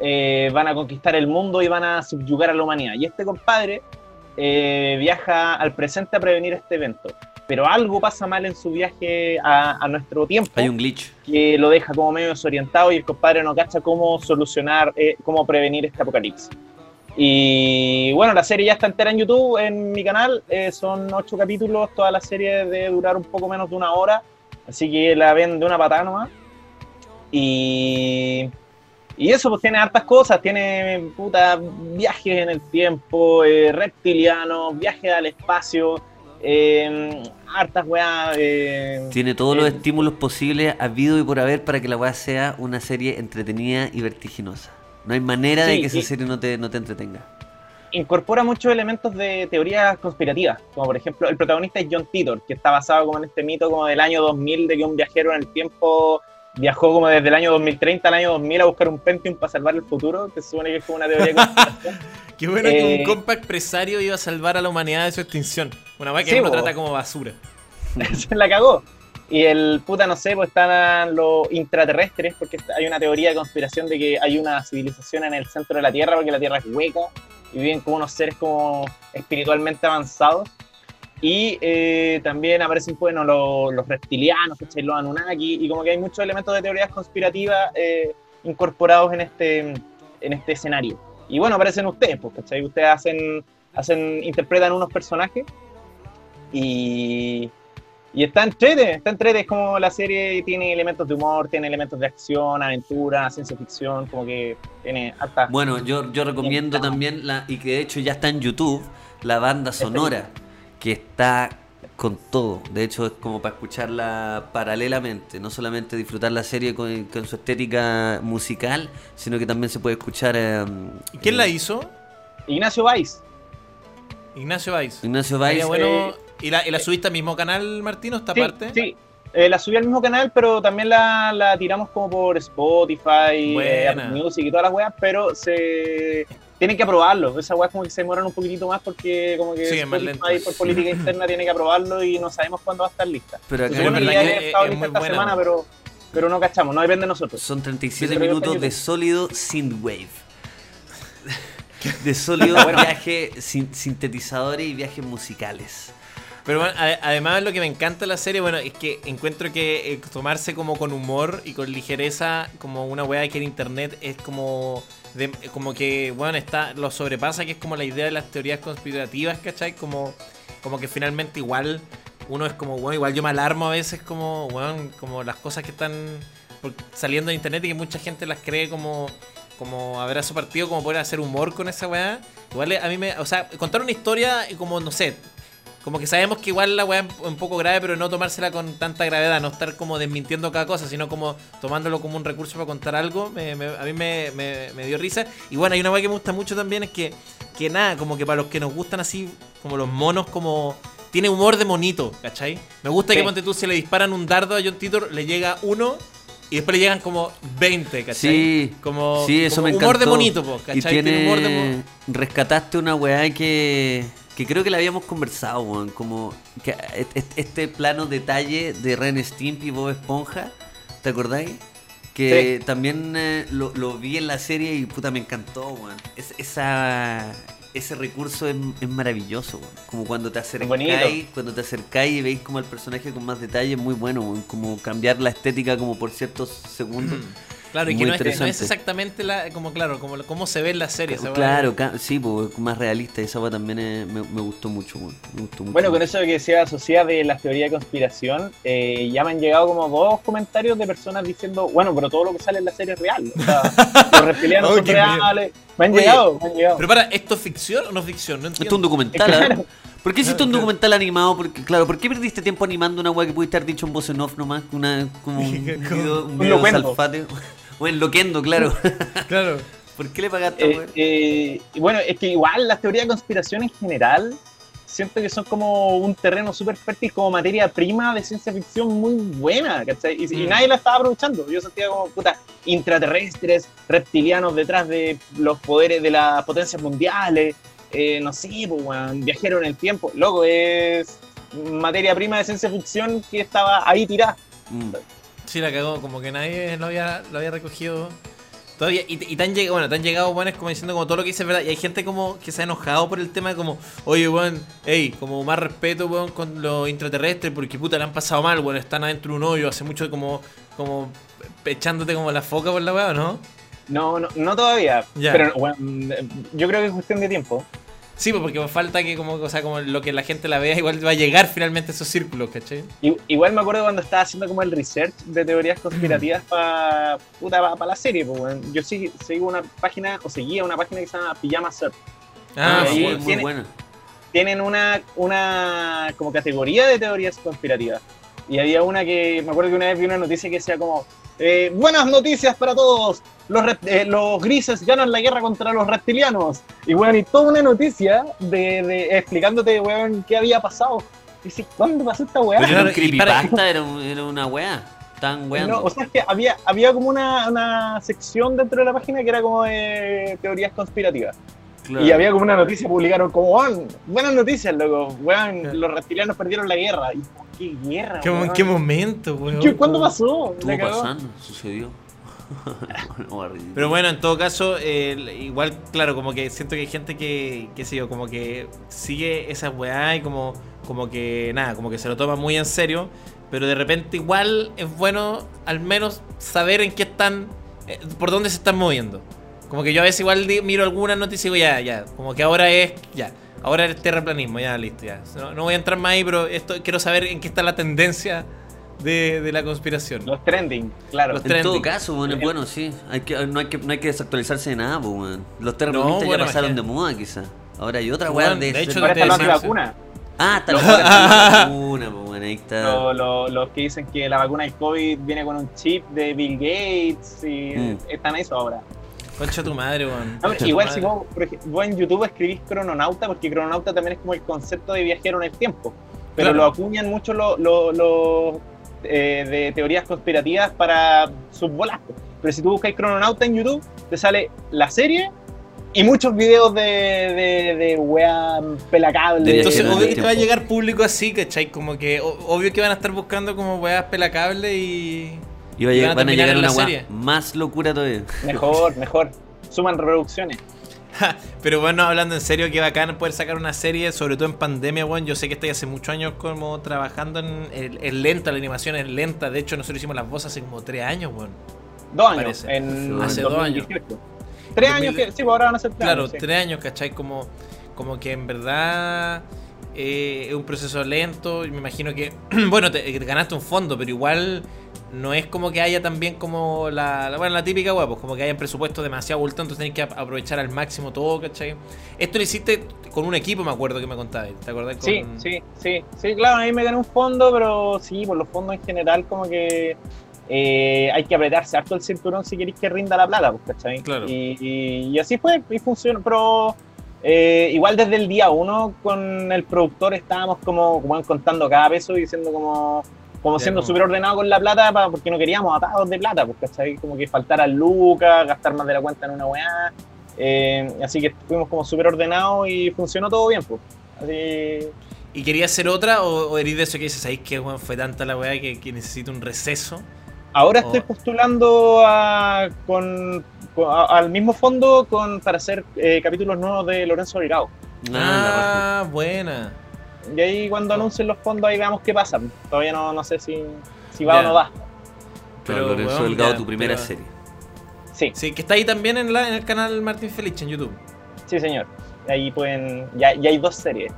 Eh, van a conquistar el mundo y van a subyugar a la humanidad. Y este compadre eh, viaja al presente a prevenir este evento. Pero algo pasa mal en su viaje a, a nuestro tiempo Hay un glitch. que lo deja como medio desorientado y el compadre no cacha cómo solucionar, eh, cómo prevenir este apocalipsis. Y bueno, la serie ya está entera en YouTube, en mi canal. eh, son ocho capítulos, toda la serie debe durar un poco menos de una hora. Así que la ven de una patada nomás. Y, y eso, pues tiene hartas cosas. Tiene puta, viajes en el tiempo, eh, reptilianos, viajes al espacio, eh, hartas weas. eh, Tiene todos los eh, estímulos posibles habido y por haber para que la weá sea una serie entretenida y vertiginosa. No hay manera de que esa serie no te, no te entretenga. incorpora muchos elementos de teorías conspirativas, como por ejemplo el protagonista es John Titor, que está basado como en este mito como del año 2000 de que un viajero en el tiempo viajó como desde el año 2030 al año 2000 a buscar un Pentium para salvar el futuro, que se supone que es como una teoría de. Qué bueno que Eh, un compa empresario iba a salvar a la humanidad de su extinción. Una weá que Sí, uno trata como basura. se la cagó. Y el puta, no sé, pues están los intraterrestres, porque hay una teoría de conspiración de que hay una civilización en el centro de la Tierra, porque la Tierra es hueca, y viven como unos seres como espiritualmente avanzados. Y eh, también aparecen, bueno, los, los reptilianos, ¿cachai? los Anunnaki, y como que hay muchos elementos de teorías conspirativas eh, incorporados en este, en este escenario. Y bueno, aparecen ustedes, pues, ¿cachai? Ustedes hacen, hacen, interpretan unos personajes y, y está entrete, está entrete, es como la serie tiene elementos de humor, tiene elementos de acción, aventura, ciencia ficción, como que tiene harta... Bueno, yo, yo recomiendo también, la, y que de hecho ya está en YouTube, la banda sonora, que está con todo. De hecho, es como para escucharla paralelamente, no solamente disfrutar la serie con, con su estética musical, sino que también se puede escuchar. eh, ¿Y quién la eh, hizo? Ignacio Valls, Ignacio Valls. Ignacio Valls. bueno. eh, ¿Y la, y la subiste al mismo canal, Martino, esta sí, parte? sí, Eh, la subí al mismo canal, pero también la, la tiramos como por Spotify, eh. Apple Music y todas las weas, pero se tienen que aprobarlo. Esas weas como que se demoran un poquitito más porque como que Sí, es más Spotify lento. por política interna tiene que aprobarlo y no sabemos cuándo va a estar lista. Pero acá en ya es- estado es lista muy esta buena. semana, pero, pero no cachamos, no depende de nosotros. son 37 Yo creo que minutos está de sólido synthwave. De sólido viaje, sin- sintetizadores y viajes musicales. Pero bueno, ade- además lo que me encanta de la serie, bueno, es que encuentro que eh, tomarse como con humor y con ligereza como una weá que en internet es como de- como que, bueno, está lo sobrepasa, que es como la idea de las teorías conspirativas, ¿cachai? Como, como que finalmente igual uno es como, bueno, igual yo me alarmo a veces como, bueno, como las cosas que están saliendo de internet y que mucha gente las cree como como abrazo partido, como poder hacer humor con esa weá. Igual a mí me, o sea, contar una historia y como, no sé, como que sabemos que igual la weá es un poco grave, pero no tomársela con tanta gravedad, no estar como desmintiendo cada cosa, sino como tomándolo como un recurso para contar algo, me- me- a mí me, me- dio risa. Y bueno, hay una weá que me gusta mucho también, es que, que nada, como que para los que nos gustan así, como los monos, como... Tiene humor de monito, ¿cachai? Me gusta que ponte tú, si le disparan un dardo a John Titor, le llega uno y después le llegan como 20, ¿cachai? Sí, como, sí, eso como me humor de monito, po, Y ¿cachai? Tiene humor de mo- tiene... Rescataste una weá que... Que creo que la habíamos conversado, weón. Como que et- et- este plano detalle de Ren Stimpy y Bob Esponja. ¿Te acordáis? Que también eh, lo, lo vi en la serie y puta me encantó, weón. Es- esa, ese recurso es, es maravilloso, weón. Como cuando te acercáis, cuando te acercáis y veis como al personaje con más detalle, es muy bueno, weón. Como cambiar la estética como por ciertos segundos. Claro, y Muy que no es, no es exactamente la, como claro, como cómo se ve en la serie. Claro, ca- sí, pues, más realista. Esa también eh, me, me gustó mucho, weón. Me gustó mucho. Bueno, con eso que se asocia de las teorías de conspiración, eh, ya me han llegado como dos comentarios de personas diciendo, bueno, pero todo lo que sale en la serie es real. O sea, los reptilianos Oh, son reales. Me han Oye, llegado, me han llegado. Pero para, ¿esto es ficción o no es ficción? No Esto es un documental, ¿ah? Claro. ¿Por qué hiciste un Claro. documental animado? Porque, claro, ¿por qué perdiste tiempo animando una weá que pudiste haber dicho en voz en off nomás? Una, como un video, un Un video locuendo. salfate. O en loquendo, claro. Claro. ¿Por qué le pagaste, Eh, eh, y bueno, es que igual las teorías de conspiración en general siento que son como un terreno súper fértil, como materia prima de ciencia ficción muy buena, ¿cachai? Y, y Mm. nadie la estaba aprovechando. Yo sentía como, puta, intraterrestres, reptilianos detrás de los poderes de las potencias mundiales, eh, no sé, pues, weón, viajero en el tiempo. Loco, es materia prima de ciencia ficción que estaba ahí tirada. Mm. Sí, la cagó, como que nadie lo había, lo había recogido todavía. Y, y te han llegado, bueno, te han llegado buenos como diciendo como todo lo que dices es verdad. Y hay gente como que se ha enojado por el tema como, oye, weón, hey, como más respeto, weón, con los intraterrestres, porque puta le han pasado mal, weón, están adentro de un hoyo hace mucho como, como echándote como la foca por la weá, ¿no? No, no, no todavía, Ya. pero weón, yo creo que es cuestión de tiempo. Sí, pues porque falta que como, o sea, como lo que la gente la vea, igual va a llegar finalmente a esos círculos, ¿cachai? Igual me acuerdo cuando estaba haciendo como el research de teorías conspirativas para la serie. Pues, weón. Yo sí sigo una página, o seguía una página que se llama Pijama Surf. Ah, sí. muy, buena. Tienen una, una como categoría de teorías conspirativas. Y había una que, me acuerdo que una vez vi una noticia que decía como, eh, buenas noticias para todos, los, eh, los grises ganan la guerra contra los reptilianos. Y bueno, y toda una noticia de, de- explicándote, weón, qué había pasado. Y dices, ¿cuándo pasó esta weá? Pero era un creepypasta, era, era una weá. Tan weá. No, o sea, es que había, había como una, una sección dentro de la página que era como de teorías conspirativas. Y había como una noticia, publicaron como, weón, buenas noticias, loco, weón, Ya. los reptilianos perdieron la guerra. Y, ¿Qué guerra? ¿Qué, weón? qué momento, weón. ¿Qué- ¿Cuándo pasó? Estuvo pasando, sucedió. Pero bueno, en todo caso, eh, igual, claro, como que siento que hay gente que, qué sé yo, como que sigue esas weá y como, como que, nada, como que se lo toma muy en serio, pero de repente igual es bueno al menos saber en qué están, eh, por dónde se están moviendo. Como que yo a veces igual miro algunas noticias y digo, ya, ya, como que ahora es, ya, ahora es terraplanismo, ya, listo, ya. No, no voy a entrar más ahí, pero esto quiero saber en qué está la tendencia de, de la conspiración. Los trending, claro. Los En todo trending. caso, bueno, es bueno, sí. Hay que, no, hay que, no hay que desactualizarse de nada, pues. Los terraplanistas No, ya bueno, pasaron de moda, quizá. Ahora hay otra weá de, de hecho, Ahora está la antivacuna. Ah, está la vacuna, pues, bueno, ahí está. Lo- lo- Los que dicen que la vacuna del COVID viene con un chip de Bill Gates y Mm. están eso ahora. Concha tu madre, weón. No, igual madre. si vos, por ejemplo, vos en YouTube escribís crononauta, porque crononauta también es como el concepto de viajero en el tiempo. Pero Claro. lo acuñan mucho los los- los- eh, de teorías conspirativas para sus bolas. Pero si tú buscas Crononauta en YouTube, te sale la serie y muchos videos de, de, de wea pelacable. Entonces, obvio que va a llegar público así, ¿cachai? Como que, obvio que van a estar buscando como weas pelacable y. Y va a llegar- van a van a terminar llegar una serie. más locura todavía. Mejor, mejor. Suman reproducciones. Pero bueno, hablando en serio, qué bacán poder sacar una serie, sobre todo en pandemia, weón. Yo sé que estáis hace muchos años como trabajando en. Es lenta, la animación es lenta. De hecho, nosotros hicimos las voces hace como tres años, weón. Dos años. Parece. En Hace dos 2018. Tres 2000. años que, sí, pues ahora van a ser tres Claro, años, sí. tres años, ¿cachai? Como, como que en verdad eh, es un proceso lento. Y me imagino que, bueno, te, te ganaste un fondo, pero igual no es como que haya también como la, la- bueno, la típica wea, pues como que haya un presupuesto demasiado bulto, entonces tenés que ap- aprovechar al máximo todo, ¿cachai? Esto lo hiciste con un equipo, me acuerdo que me contabas, ¿te acordás? Con... Sí, sí, sí, sí, claro, ahí me gané un fondo, pero sí, por los fondos en general como que eh, hay que apretarse harto el cinturón si queréis que rinda la plata, pues, ¿cachai? Claro. Y, y- y así fue, y funcionó, pero eh, igual desde el día uno con el productor estábamos como, como contando cada peso y diciendo como, como Ya, siendo como- súper ordenado con la plata pa- porque no queríamos atados de plata, pues, ¿cachai? Como que faltara lucas, gastar más de la cuenta en una weá. eh, así que fuimos como súper ordenados y funcionó todo bien, pues. Así, ¿Y querías hacer otra o, o eres de eso que dices, ahí que fue tanta la weá que, que necesito un receso? Ahora estoy postulando a- con, con- a- al mismo fondo con, para hacer eh, capítulos nuevos de Lorenzo Obligado. Ah, buena. Y ahí cuando anuncien los fondos ahí veamos qué pasa. Todavía no, no sé si, si va Ya. o no va. Pero Pero, Lorenzo weón, Delgado, ya, tu primera pero- serie. Sí, Sí, que está ahí también en, la, en el canal Martín Felice en YouTube. sí señor. Ahí pueden, ya, ya hay dos series.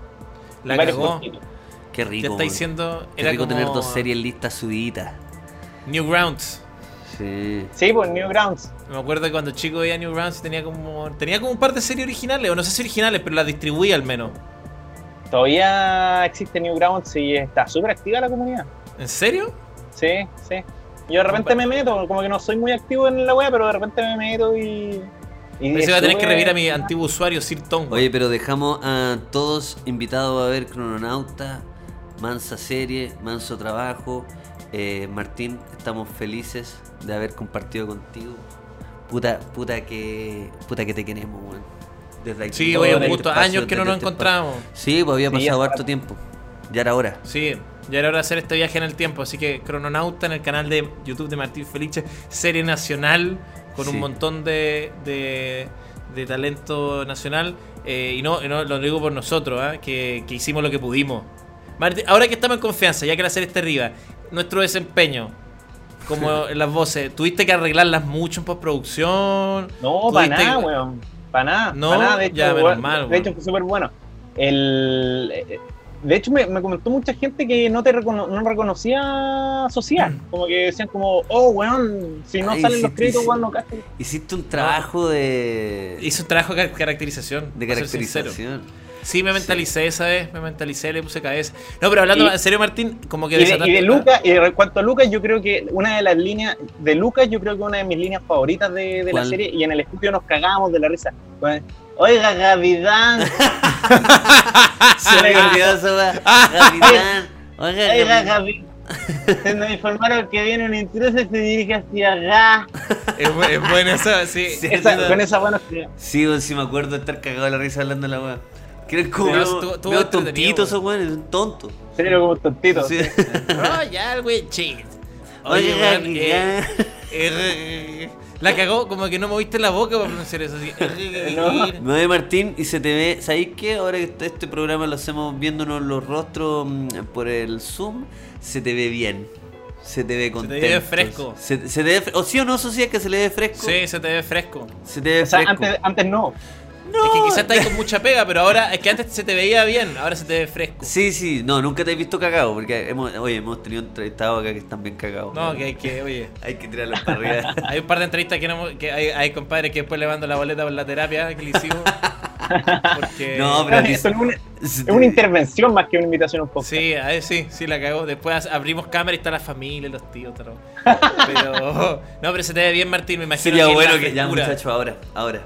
La cagó. Qué Ya rico. está weón. diciendo. Qué Era rico como tener dos series listas subiditas. Newgrounds. Sí. Sí, pues Newgrounds. Me acuerdo que cuando chico veía Newgrounds tenía como. Tenía como un par de series originales, o no sé si originales, pero las distribuía al menos. Todavía existe Newgrounds y está súper activa la comunidad. ¿En serio? Sí, sí. Yo de repente me meto, como que no soy muy activo en la web, pero de repente me meto y. y Parece que voy a tener que revivir a mi antiguo usuario, Sir Tom. Oye, pero dejamos a todos invitados a ver Crononauta, mansa serie, manso trabajo. Eh, Martín, estamos felices de haber compartido contigo. Puta, puta que, puta que te queremos, weón. Desde aquí. Sí, oye, un gusto. Años que no nos este encontramos. Sí, pues había Sí, pasado ya harto tiempo. Ya era hora. Sí, ya era hora de hacer este viaje en el tiempo. Así que Crononauta en el canal de YouTube de Martín Felice, serie nacional con Sí. un montón de, de, de talento nacional. Eh, y no, y no lo digo por nosotros, ¿ah? que, que hicimos lo que pudimos. Martín, ahora que estamos en confianza, ya que la serie está arriba, nuestro desempeño, como en las voces, ¿tuviste que arreglarlas mucho en postproducción? No, para nada, weón. Para nada. No, pa' nada. De hecho, ya, menos weón, mal, de hecho fue súper bueno. El, eh, de hecho, me, me comentó mucha gente que no te recono- no reconocía social. Como que decían como, oh, weón, si no Ay, salen los créditos, weón, no. Hiciste un trabajo de, Hizo un trabajo de caracterización. de caracterización. Sí, me mentalicé esa vez, me mentalicé, le puse cabeza. No, pero hablando Y- en serio, Martín, como que Y de, y de Lucas, y en cuanto a Lucas, yo creo que una de las líneas de Lucas, yo creo que una de mis líneas favoritas de, de la serie, y en el estudio nos cagábamos de la risa. Con, Oiga, Gavidán, Se me olvidó. Capitán. Oiga, oiga. Gavidán. Se nos informaron que viene un intruso y se dirige hacia acá. Es, es bueno eso, sí. Sí. Esa- con esa buena sí. Sí, sí me acuerdo de estar cagado de la risa hablando de la weá. Creo que como medio- medio tontitos esos weones, son tontos. Serio como tontito. Sí. No, ya, güey, ching. Oye, weón, eh, eh, la cagó, como que no moviste la boca para pronunciar eso. Así. No. Me ve Martín y se te ve, ¿sabéis qué? Ahora que este- programa lo hacemos viéndonos los rostros mm, por el Zoom, se te ve bien. Se te ve contento. ve fresco. Se, se te ve, fre- o sí o no, eso sí es que se le ve fresco. Sí, se te ve fresco. Se te ve O sea, fresco. antes, antes no. Es que quizás está ahí con mucha pega, pero ahora es que antes se te veía bien, ahora se te ve fresco. Sí, sí, no, nunca te he visto cagado, porque hemos, oye, hemos tenido entrevistados acá que están bien cagados. No, que hay que, oye. Hay que tirarlos para arriba. Hay un par de entrevistas que, no, que hay, hay compadres que después le mando la boleta por la terapia que le hicimos. Porque... No, pero a ti- Esto es, una, es una intervención más que una invitación a un podcast. Sí, a ver, sí, sí la cagó. Después abrimos cámara y está la familia, los tíos, todo. Pero. No, pero se te ve bien, Martín, me imagino. Sería que bueno que ya, muchachos, ahora, ahora.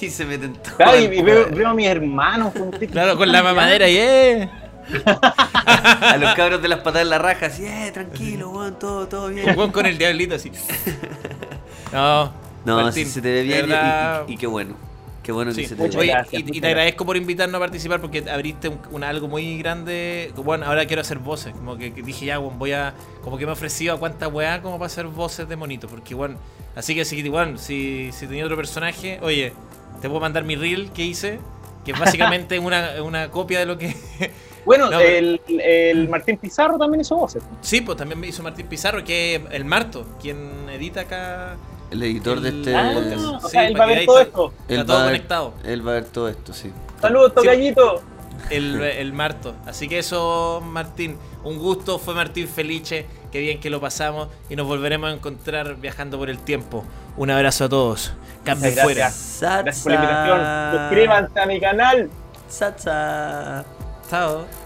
Y se meten todos. Claro, y, al y veo, a mis hermanos. con Claro, con la mamadera y eh. A los cabros de las patas en la raja, así, eh, tranquilo, weón, todo, todo bien. weón con el diablito así. No, No, Martín, sí, se te ve bien y- verdad, y, y qué bueno. Qué bueno que Sí. se te. Oye, gracias, y- te agradezco por invitarnos a participar porque abriste un, un- algo muy grande. Bueno, ahora quiero hacer voces. Como que, que dije ya, bueno, voy a. Como que me he ofrecido a cuánta weá como para hacer voces de monito. Porque, bueno, así que si, bueno, si, si tenía otro personaje, oye, te puedo mandar mi reel que hice. Que es básicamente una, una copia de lo que. Bueno, No, el, el Martín Pizarro también hizo voces. sí, pues también me hizo Martín Pizarro, que es el Marto, quien edita acá. El editor de este. Ah, podcast. o Sí, sea, él para va a ver todo esto. Está va todo a ver- conectado. Él va a ver todo esto, sí. Saludos, tocallito. El, el Marto. Así que eso, Martín. Un gusto, fue Martín Felice. Qué bien que lo pasamos y nos volveremos a encontrar viajando por el tiempo. Un abrazo a todos. Cambio Muchas fuera. gracias. Por la invitación. Suscríbanse a mi canal. Chao.